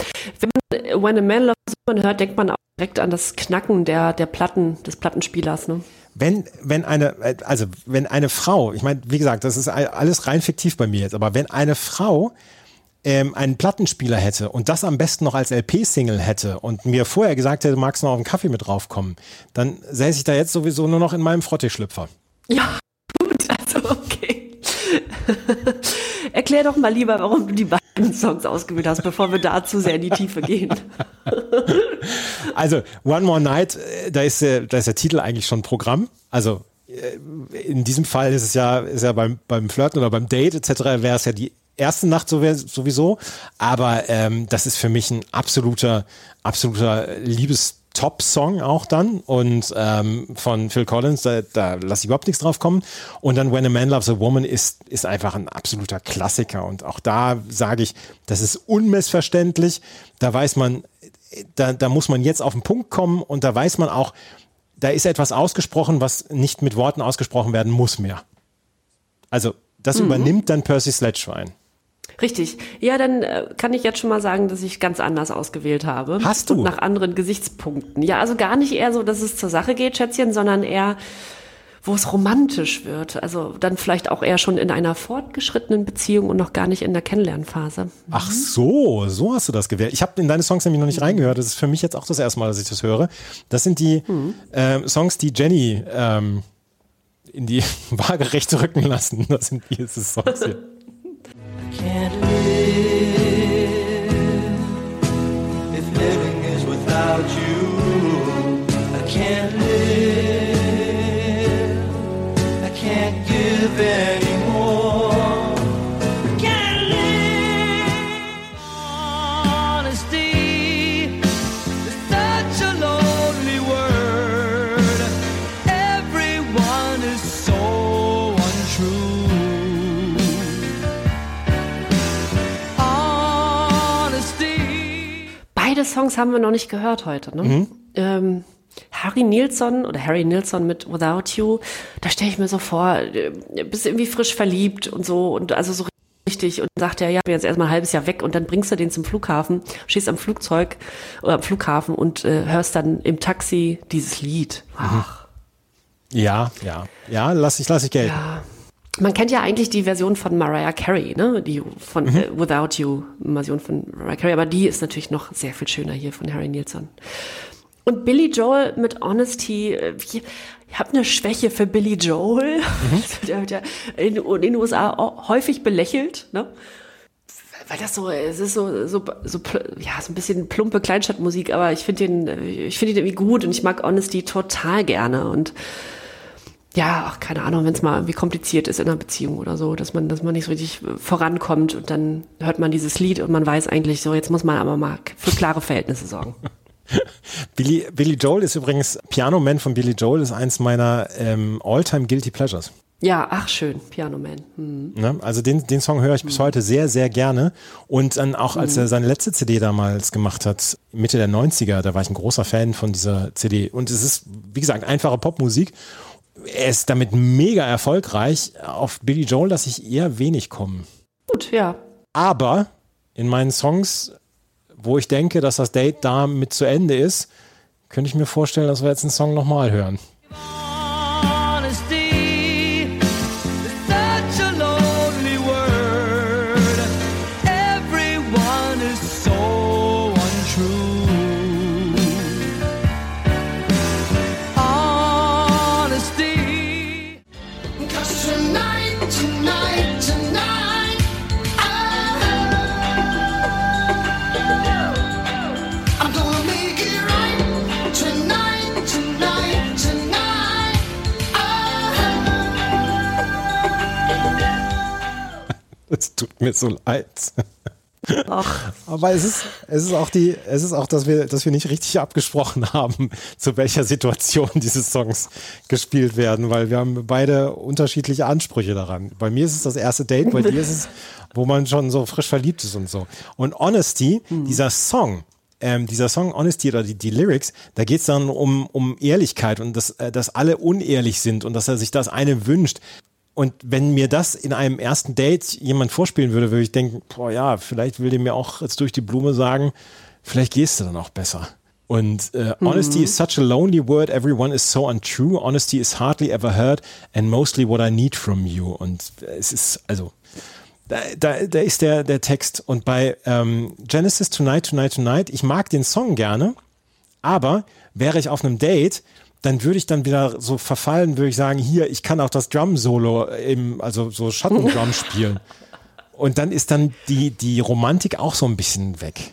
Wenn man äh, When a Man Loves Woman hört, denkt man auch direkt an das Knacken der, der Platten, des Plattenspielers, ne? Wenn, wenn eine, also wenn eine Frau, ich meine, wie gesagt, das ist alles rein fiktiv bei mir jetzt, aber wenn eine Frau ähm, einen Plattenspieler hätte und das am besten noch als LP-Single hätte und mir vorher gesagt hätte, magst du noch auf einen Kaffee mit draufkommen, dann säße ich da jetzt sowieso nur noch in meinem Frottee-Schlüpfer. Ja. Erklär doch mal lieber, warum du die beiden Songs ausgewählt hast, bevor wir da zu sehr in die Tiefe gehen. Also One More Night, äh, da ist, der, da ist der Titel eigentlich schon Programm. Also äh, in diesem Fall ist es ja, ist ja beim, beim Flirten oder beim Date etc. wäre es ja die erste Nacht sowieso. Aber ähm, das ist für mich ein absoluter, absoluter Liebes-Top-Song auch dann. Und ähm, von Phil Collins, da, da lasse ich überhaupt nichts drauf kommen. Und dann When a Man Loves a Woman ist, ist einfach ein absoluter Klassiker. Und auch da sage ich, das ist unmissverständlich. Da weiß man, da, da muss man jetzt auf den Punkt kommen und da weiß man auch, da ist etwas ausgesprochen, was nicht mit Worten ausgesprochen werden muss mehr. Also das Mhm. übernimmt dann Percy Sledgewein. Richtig. Ja, dann äh, kann ich jetzt schon mal sagen, dass ich ganz anders ausgewählt habe. Hast du? Und nach anderen Gesichtspunkten. Ja, also gar nicht eher so, dass es zur Sache geht, Schätzchen, sondern eher, wo es romantisch wird. Also dann vielleicht auch eher schon in einer fortgeschrittenen Beziehung und noch gar nicht in der Kennenlernphase. Ach so, so hast du das gewählt. Ich habe in deine Songs nämlich noch nicht reingehört. Das ist für mich jetzt auch das erste Mal, dass ich das höre. Das sind die ähm, Songs, die Jenny ähm, in die Waagerechte rücken lassen. Das sind diese Songs hier. Can't live if living is without you. Songs haben wir noch nicht gehört heute. Ne? Mhm. Ähm, Harry Nilsson oder Harry Nilsson mit Without You, da stelle ich mir so vor, äh, bist irgendwie frisch verliebt und so und also so richtig und sagt er, ja, ich bin jetzt erstmal ein halbes Jahr weg und dann bringst du den zum Flughafen, stehst am Flugzeug oder am Flughafen und äh, hörst dann im Taxi dieses Lied. Ach, Ja, ja, ja, lass ich, lass ich gelten. ja. Man kennt ja eigentlich die Version von Mariah Carey, ne? Die von Mhm. äh, Without You Version von Mariah Carey, aber die ist natürlich noch sehr viel schöner hier von Harry Nilsson. Und Billy Joel mit Honesty, äh, ich, habe eine Schwäche für Billy Joel. Der wird ja in, in den USA häufig belächelt, ne? Weil das so, es ist so, so, so, ja, so ein bisschen plumpe Kleinstadtmusik, aber ich finde den, äh, ich finde ihn irgendwie gut und ich mag Honesty total gerne und ja, auch keine Ahnung, wenn es mal irgendwie kompliziert ist in einer Beziehung oder so, dass man, dass man nicht so richtig äh, vorankommt und dann hört man dieses Lied und man weiß eigentlich so, jetzt muss man aber mal für klare Verhältnisse sorgen. Billy, Billy Joel ist übrigens, Piano Man von Billy Joel ist eins meiner ähm, All-Time Guilty Pleasures. Ja, ach schön, Piano Man. Hm. Ne? Also den, den Song höre ich bis heute sehr, sehr gerne. Und dann auch, als er seine letzte CD damals gemacht hat, Mitte der 90er, da war ich ein großer Fan von dieser CD. Und es ist, wie gesagt, einfache Popmusik. Er ist damit mega erfolgreich. Auf Billy Joel lasse ich eher wenig kommen. Gut, ja. Aber in meinen Songs, wo ich denke, dass das Date damit zu Ende ist, könnte ich mir vorstellen, dass wir jetzt einen Song nochmal hören. Es tut mir so leid. Ach, Aber es ist, es ist auch die, es ist auch, dass wir, dass wir nicht richtig abgesprochen haben, zu welcher Situation diese Songs gespielt werden, weil wir haben beide unterschiedliche Ansprüche daran. Bei mir ist es das erste Date, bei dir ist es, wo man schon so frisch verliebt ist und so. Und Honesty, dieser Song, ähm, dieser Song Honesty oder die, die Lyrics, da geht's dann um, um Ehrlichkeit und dass, äh, dass alle unehrlich sind und dass er sich das eine wünscht. Und wenn mir das in einem ersten Date jemand vorspielen würde, würde ich denken, boah ja, vielleicht will der mir auch jetzt durch die Blume sagen, vielleicht gehst du dann auch besser. Und äh, honesty is such a lonely word, everyone is so untrue, honesty is hardly ever heard and mostly what I need from you. Und es ist, also, da, da, da ist der, der Text. Und bei ähm, Genesis Tonight, Tonight, Tonight, ich mag den Song gerne, aber wäre ich auf einem Date, dann würde ich dann wieder so verfallen, würde ich sagen, hier, ich kann auch das Drum-Solo, im, also so Schattendrum spielen. Und dann ist dann die, die Romantik auch so ein bisschen weg.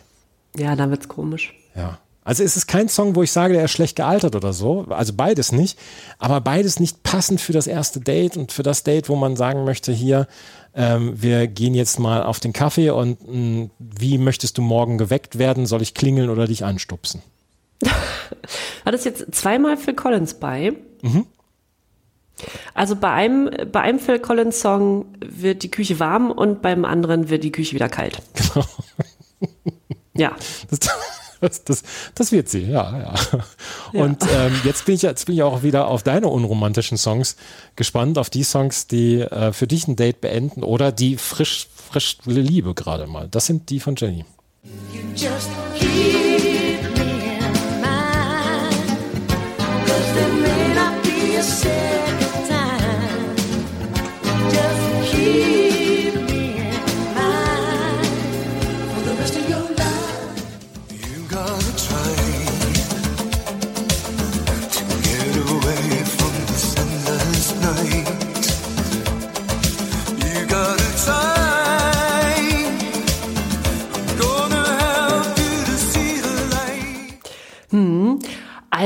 ja, dann wird's komisch. Ja. Also es ist kein Song, wo ich sage, der ist schlecht gealtert oder so. Also beides nicht. Aber beides nicht passend für das erste Date und für das Date, wo man sagen möchte, hier, ähm, wir gehen jetzt mal auf den Kaffee und mh, wie möchtest du morgen geweckt werden? Soll ich klingeln oder dich anstupsen? Hat es jetzt zweimal Phil Collins bei? Also bei einem, bei einem Phil Collins Song wird die Küche warm und beim anderen wird die Küche wieder kalt. Genau. Ja. Das, das, das, das wird sie, ja, ja. Und ähm, jetzt, bin ich, jetzt bin ich auch wieder auf deine unromantischen Songs gespannt, auf die Songs, die äh, für dich ein Date beenden oder die frisch, frisch Liebe gerade mal. Das sind die von Jenny. Just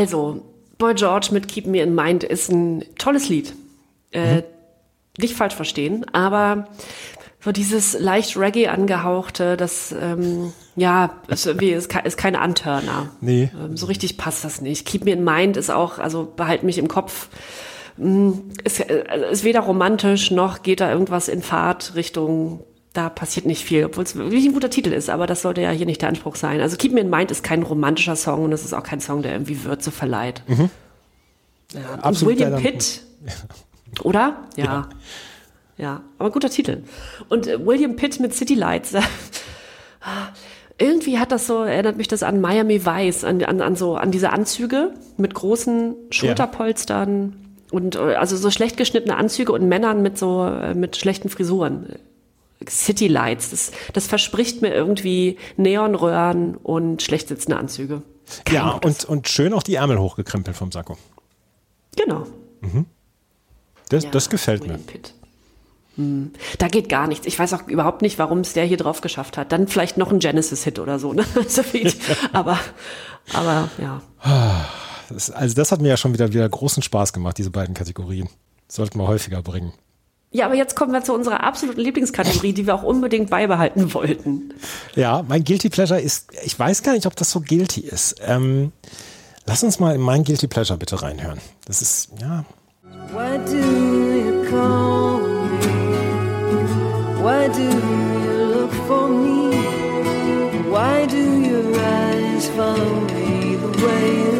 Also, Boy George mit Keep Me in Mind ist ein tolles Lied. Äh, Nicht falsch verstehen, aber so dieses leicht Reggae angehauchte, das, ähm, ja, ist, ist, ist kein Anturner. Nee. Ähm, so richtig passt das nicht. Keep Me in Mind ist auch, also behalt mich im Kopf. Mm, Ist, äh, ist weder romantisch noch geht da irgendwas in Fahrtrichtung. Da passiert nicht viel, obwohl es wirklich ein guter Titel ist, aber das sollte ja hier nicht der Anspruch sein. Also Keep Me in Mind ist kein romantischer Song und es ist auch kein Song, der irgendwie Würze verleiht. Ja, und Mhm. Absolut William. Pitt, oder? Ja. ja. aber guter Titel. Und äh, William Pitt mit City Lights. Irgendwie hat das so, erinnert mich das an Miami Vice, an, an, an so, an diese Anzüge mit großen Schulterpolstern und äh, also so schlecht geschnittene Anzüge und Männern mit so, äh, mit schlechten Frisuren. City Lights, das, das verspricht mir irgendwie Neonröhren und schlecht sitzende Anzüge. Ja, und, und schön auch die Ärmel hochgekrempelt vom Sakko. Genau. Das, Ja, das gefällt mir. Hm. Da geht gar nichts. Ich weiß auch überhaupt nicht, warum es der hier drauf geschafft hat. Dann vielleicht noch ein Genesis-Hit oder so. Ne? Aber, aber ja. Das, also das hat mir ja schon wieder, wieder großen Spaß gemacht, diese beiden Kategorien. Sollten wir häufiger bringen. Ja, aber jetzt kommen wir zu unserer absoluten Lieblingskategorie, die wir auch unbedingt beibehalten wollten. Ja, mein Guilty Pleasure ist, ich weiß gar nicht, ob das so guilty ist. Ähm, lass uns mal in mein Guilty Pleasure bitte reinhören. Das ist, ja, Why do you call me? Why do you look for me? Why do your eyes follow me the way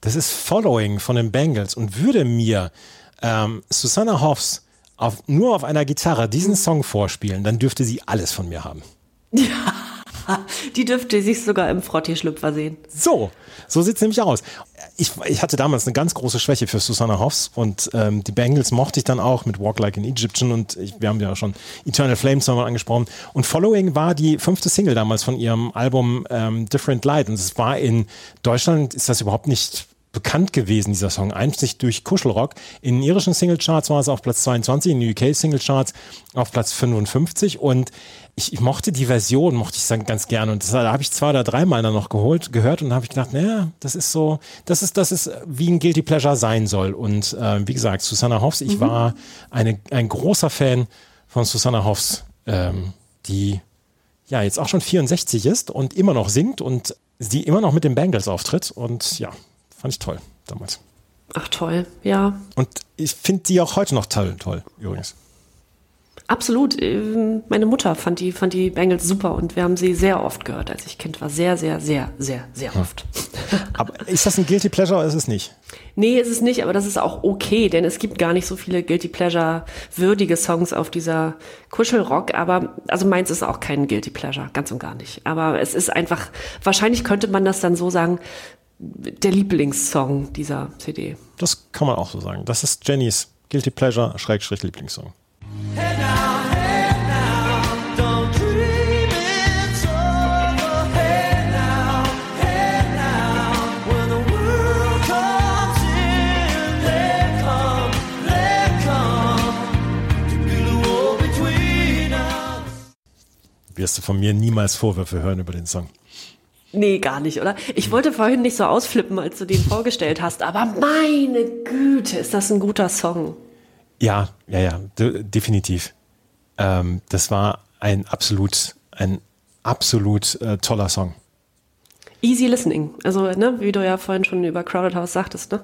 das ist Following von den Bengals und würde mir ähm, Susanna Hoffs auf, nur auf einer Gitarre diesen Song vorspielen, dann dürfte sie alles von mir haben. Die dürfte sich sogar im Frottee-Schlüpfer sehen. So, so sieht's nämlich aus. Ich, ich hatte damals eine ganz große Schwäche für Susanna Hoffs und ähm, die Bengals mochte ich dann auch mit Walk Like an Egyptian und ich, wir haben ja schon Eternal Flames nochmal angesprochen. Und Following war die fünfte Single damals von ihrem Album ähm, Different Light und es war in Deutschland, ist das überhaupt nicht bekannt gewesen, dieser Song, einzig durch Kuschelrock. In den irischen Singlecharts war es auf Platz 22, in den UK Singlecharts auf Platz 55 und ich, ich mochte die Version, mochte ich sagen, ganz gerne. Und das, da habe ich zwei oder dreimal dann noch geholt, gehört und habe ich gedacht, naja, das ist so, das ist, das ist wie ein Guilty Pleasure sein soll. Und äh, wie gesagt, Susanna Hoffs, ich war eine, ein großer Fan von Susanna Hoffs, ähm, die ja jetzt auch schon 64 ist und immer noch singt und sie immer noch mit den Bengals auftritt. Und ja, fand ich toll damals. Ach toll, ja. Und ich finde die auch heute noch toll, toll übrigens. Absolut. Ähm, Meine Mutter fand die, fand die Bengals super und wir haben sie sehr oft gehört, als ich Kind war. Sehr, sehr, sehr, sehr, sehr oft. Aber ist das ein Guilty Pleasure oder ist es nicht? Nee, ist es nicht, aber das ist auch okay, denn es gibt gar nicht so viele Guilty Pleasure würdige Songs auf dieser Kuschelrock, aber also meins ist auch kein Guilty Pleasure, ganz und gar nicht. Aber es ist einfach, wahrscheinlich könnte man das dann so sagen, der Lieblingssong dieser CD. Das kann man auch so sagen. Das ist Jennys Guilty Pleasure, Schrägstrich Lieblingssong. Wirst du von mir niemals Vorwürfe hören über den Song. Nee, gar nicht, oder? Ich wollte vorhin nicht so ausflippen, als du den vorgestellt hast, aber meine Güte, ist das ein guter Song. Ja, ja, ja, de definitiv. Ähm, das war ein absolut, ein absolut äh, toller Song. Easy Listening. Also, ne, wie du ja vorhin schon über Crowded House sagtest, ne?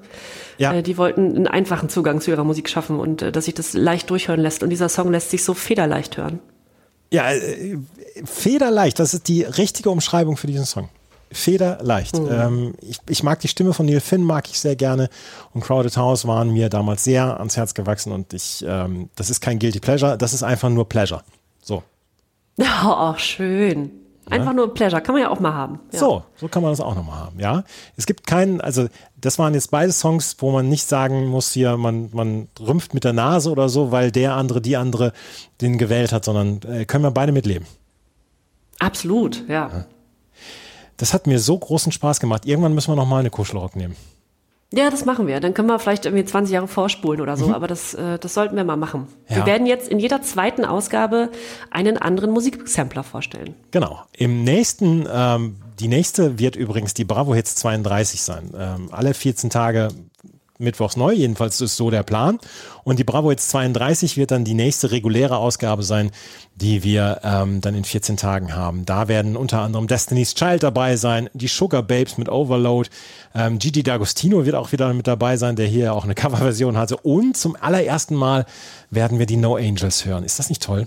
Ja. Äh, die wollten einen einfachen Zugang zu ihrer Musik schaffen und äh, dass sich das leicht durchhören lässt. Und dieser Song lässt sich so federleicht hören. Ja, äh, federleicht, das ist die richtige Umschreibung für diesen Song. Federleicht. Ähm, ich, ich mag die Stimme von Neil Finn, mag ich sehr gerne. Und Crowded House waren mir damals sehr ans Herz gewachsen und ich, ähm, das ist kein Guilty Pleasure, das ist einfach nur Pleasure. So. Oh, schön. Einfach nur Pleasure, kann man ja auch mal haben. Ja. So, so kann man das auch nochmal haben, ja. Es gibt keinen, also das waren jetzt beide Songs, wo man nicht sagen muss, hier, man, man rümpft mit der Nase oder so, weil der andere, die andere den gewählt hat, sondern äh, können wir beide mitleben. Absolut, ja. Das hat mir so großen Spaß gemacht. Irgendwann müssen wir nochmal eine Kuschelrock nehmen. Ja, das machen wir. Dann können wir vielleicht irgendwie 20 Jahre vorspulen oder so, aber das, äh, das sollten wir mal machen. Ja. Wir werden jetzt in jeder zweiten Ausgabe einen anderen Musiksampler vorstellen. Genau. Im nächsten, ähm, die nächste wird übrigens die Bravo Hits 32 sein. Ähm, alle 14 Tage mittwochs neu, jedenfalls ist so der Plan. Und die Bravo Hits 32 wird dann die nächste reguläre Ausgabe sein, die wir ähm, dann in 14 Tagen haben. Da werden unter anderem Destiny's Child dabei sein, die Sugar Babes mit Overload, ähm, Gigi D'Agostino wird auch wieder mit dabei sein, der hier auch eine Coverversion hatte. Und zum allerersten Mal werden wir die No Angels hören. Ist das nicht toll?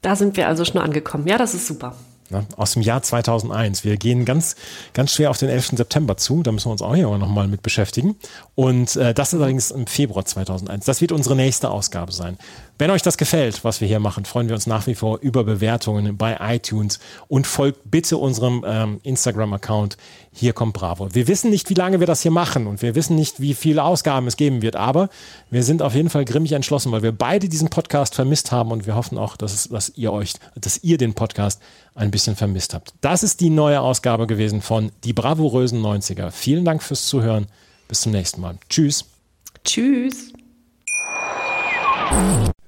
Da sind wir also schon angekommen. Ja, das ist super. Ne, aus dem Jahr 2001. Wir gehen ganz, ganz schwer auf den 11. September zu. Da müssen wir uns auch hier nochmal mit beschäftigen. Und äh, das ist allerdings im Februar 2001. Das wird unsere nächste Ausgabe sein. Wenn euch das gefällt, was wir hier machen, freuen wir uns nach wie vor über Bewertungen bei iTunes und folgt bitte unserem ähm, Instagram-Account. Hier kommt Bravo. Wir wissen nicht, wie lange wir das hier machen und wir wissen nicht, wie viele Ausgaben es geben wird, aber wir sind auf jeden Fall grimmig entschlossen, weil wir beide diesen Podcast vermisst haben und wir hoffen auch, dass, es, dass ihr euch, dass ihr den Podcast ein bisschen vermisst habt. Das ist die neue Ausgabe gewesen von Die bravourösen 90er. Vielen Dank fürs Zuhören. Bis zum nächsten Mal. Tschüss. Tschüss.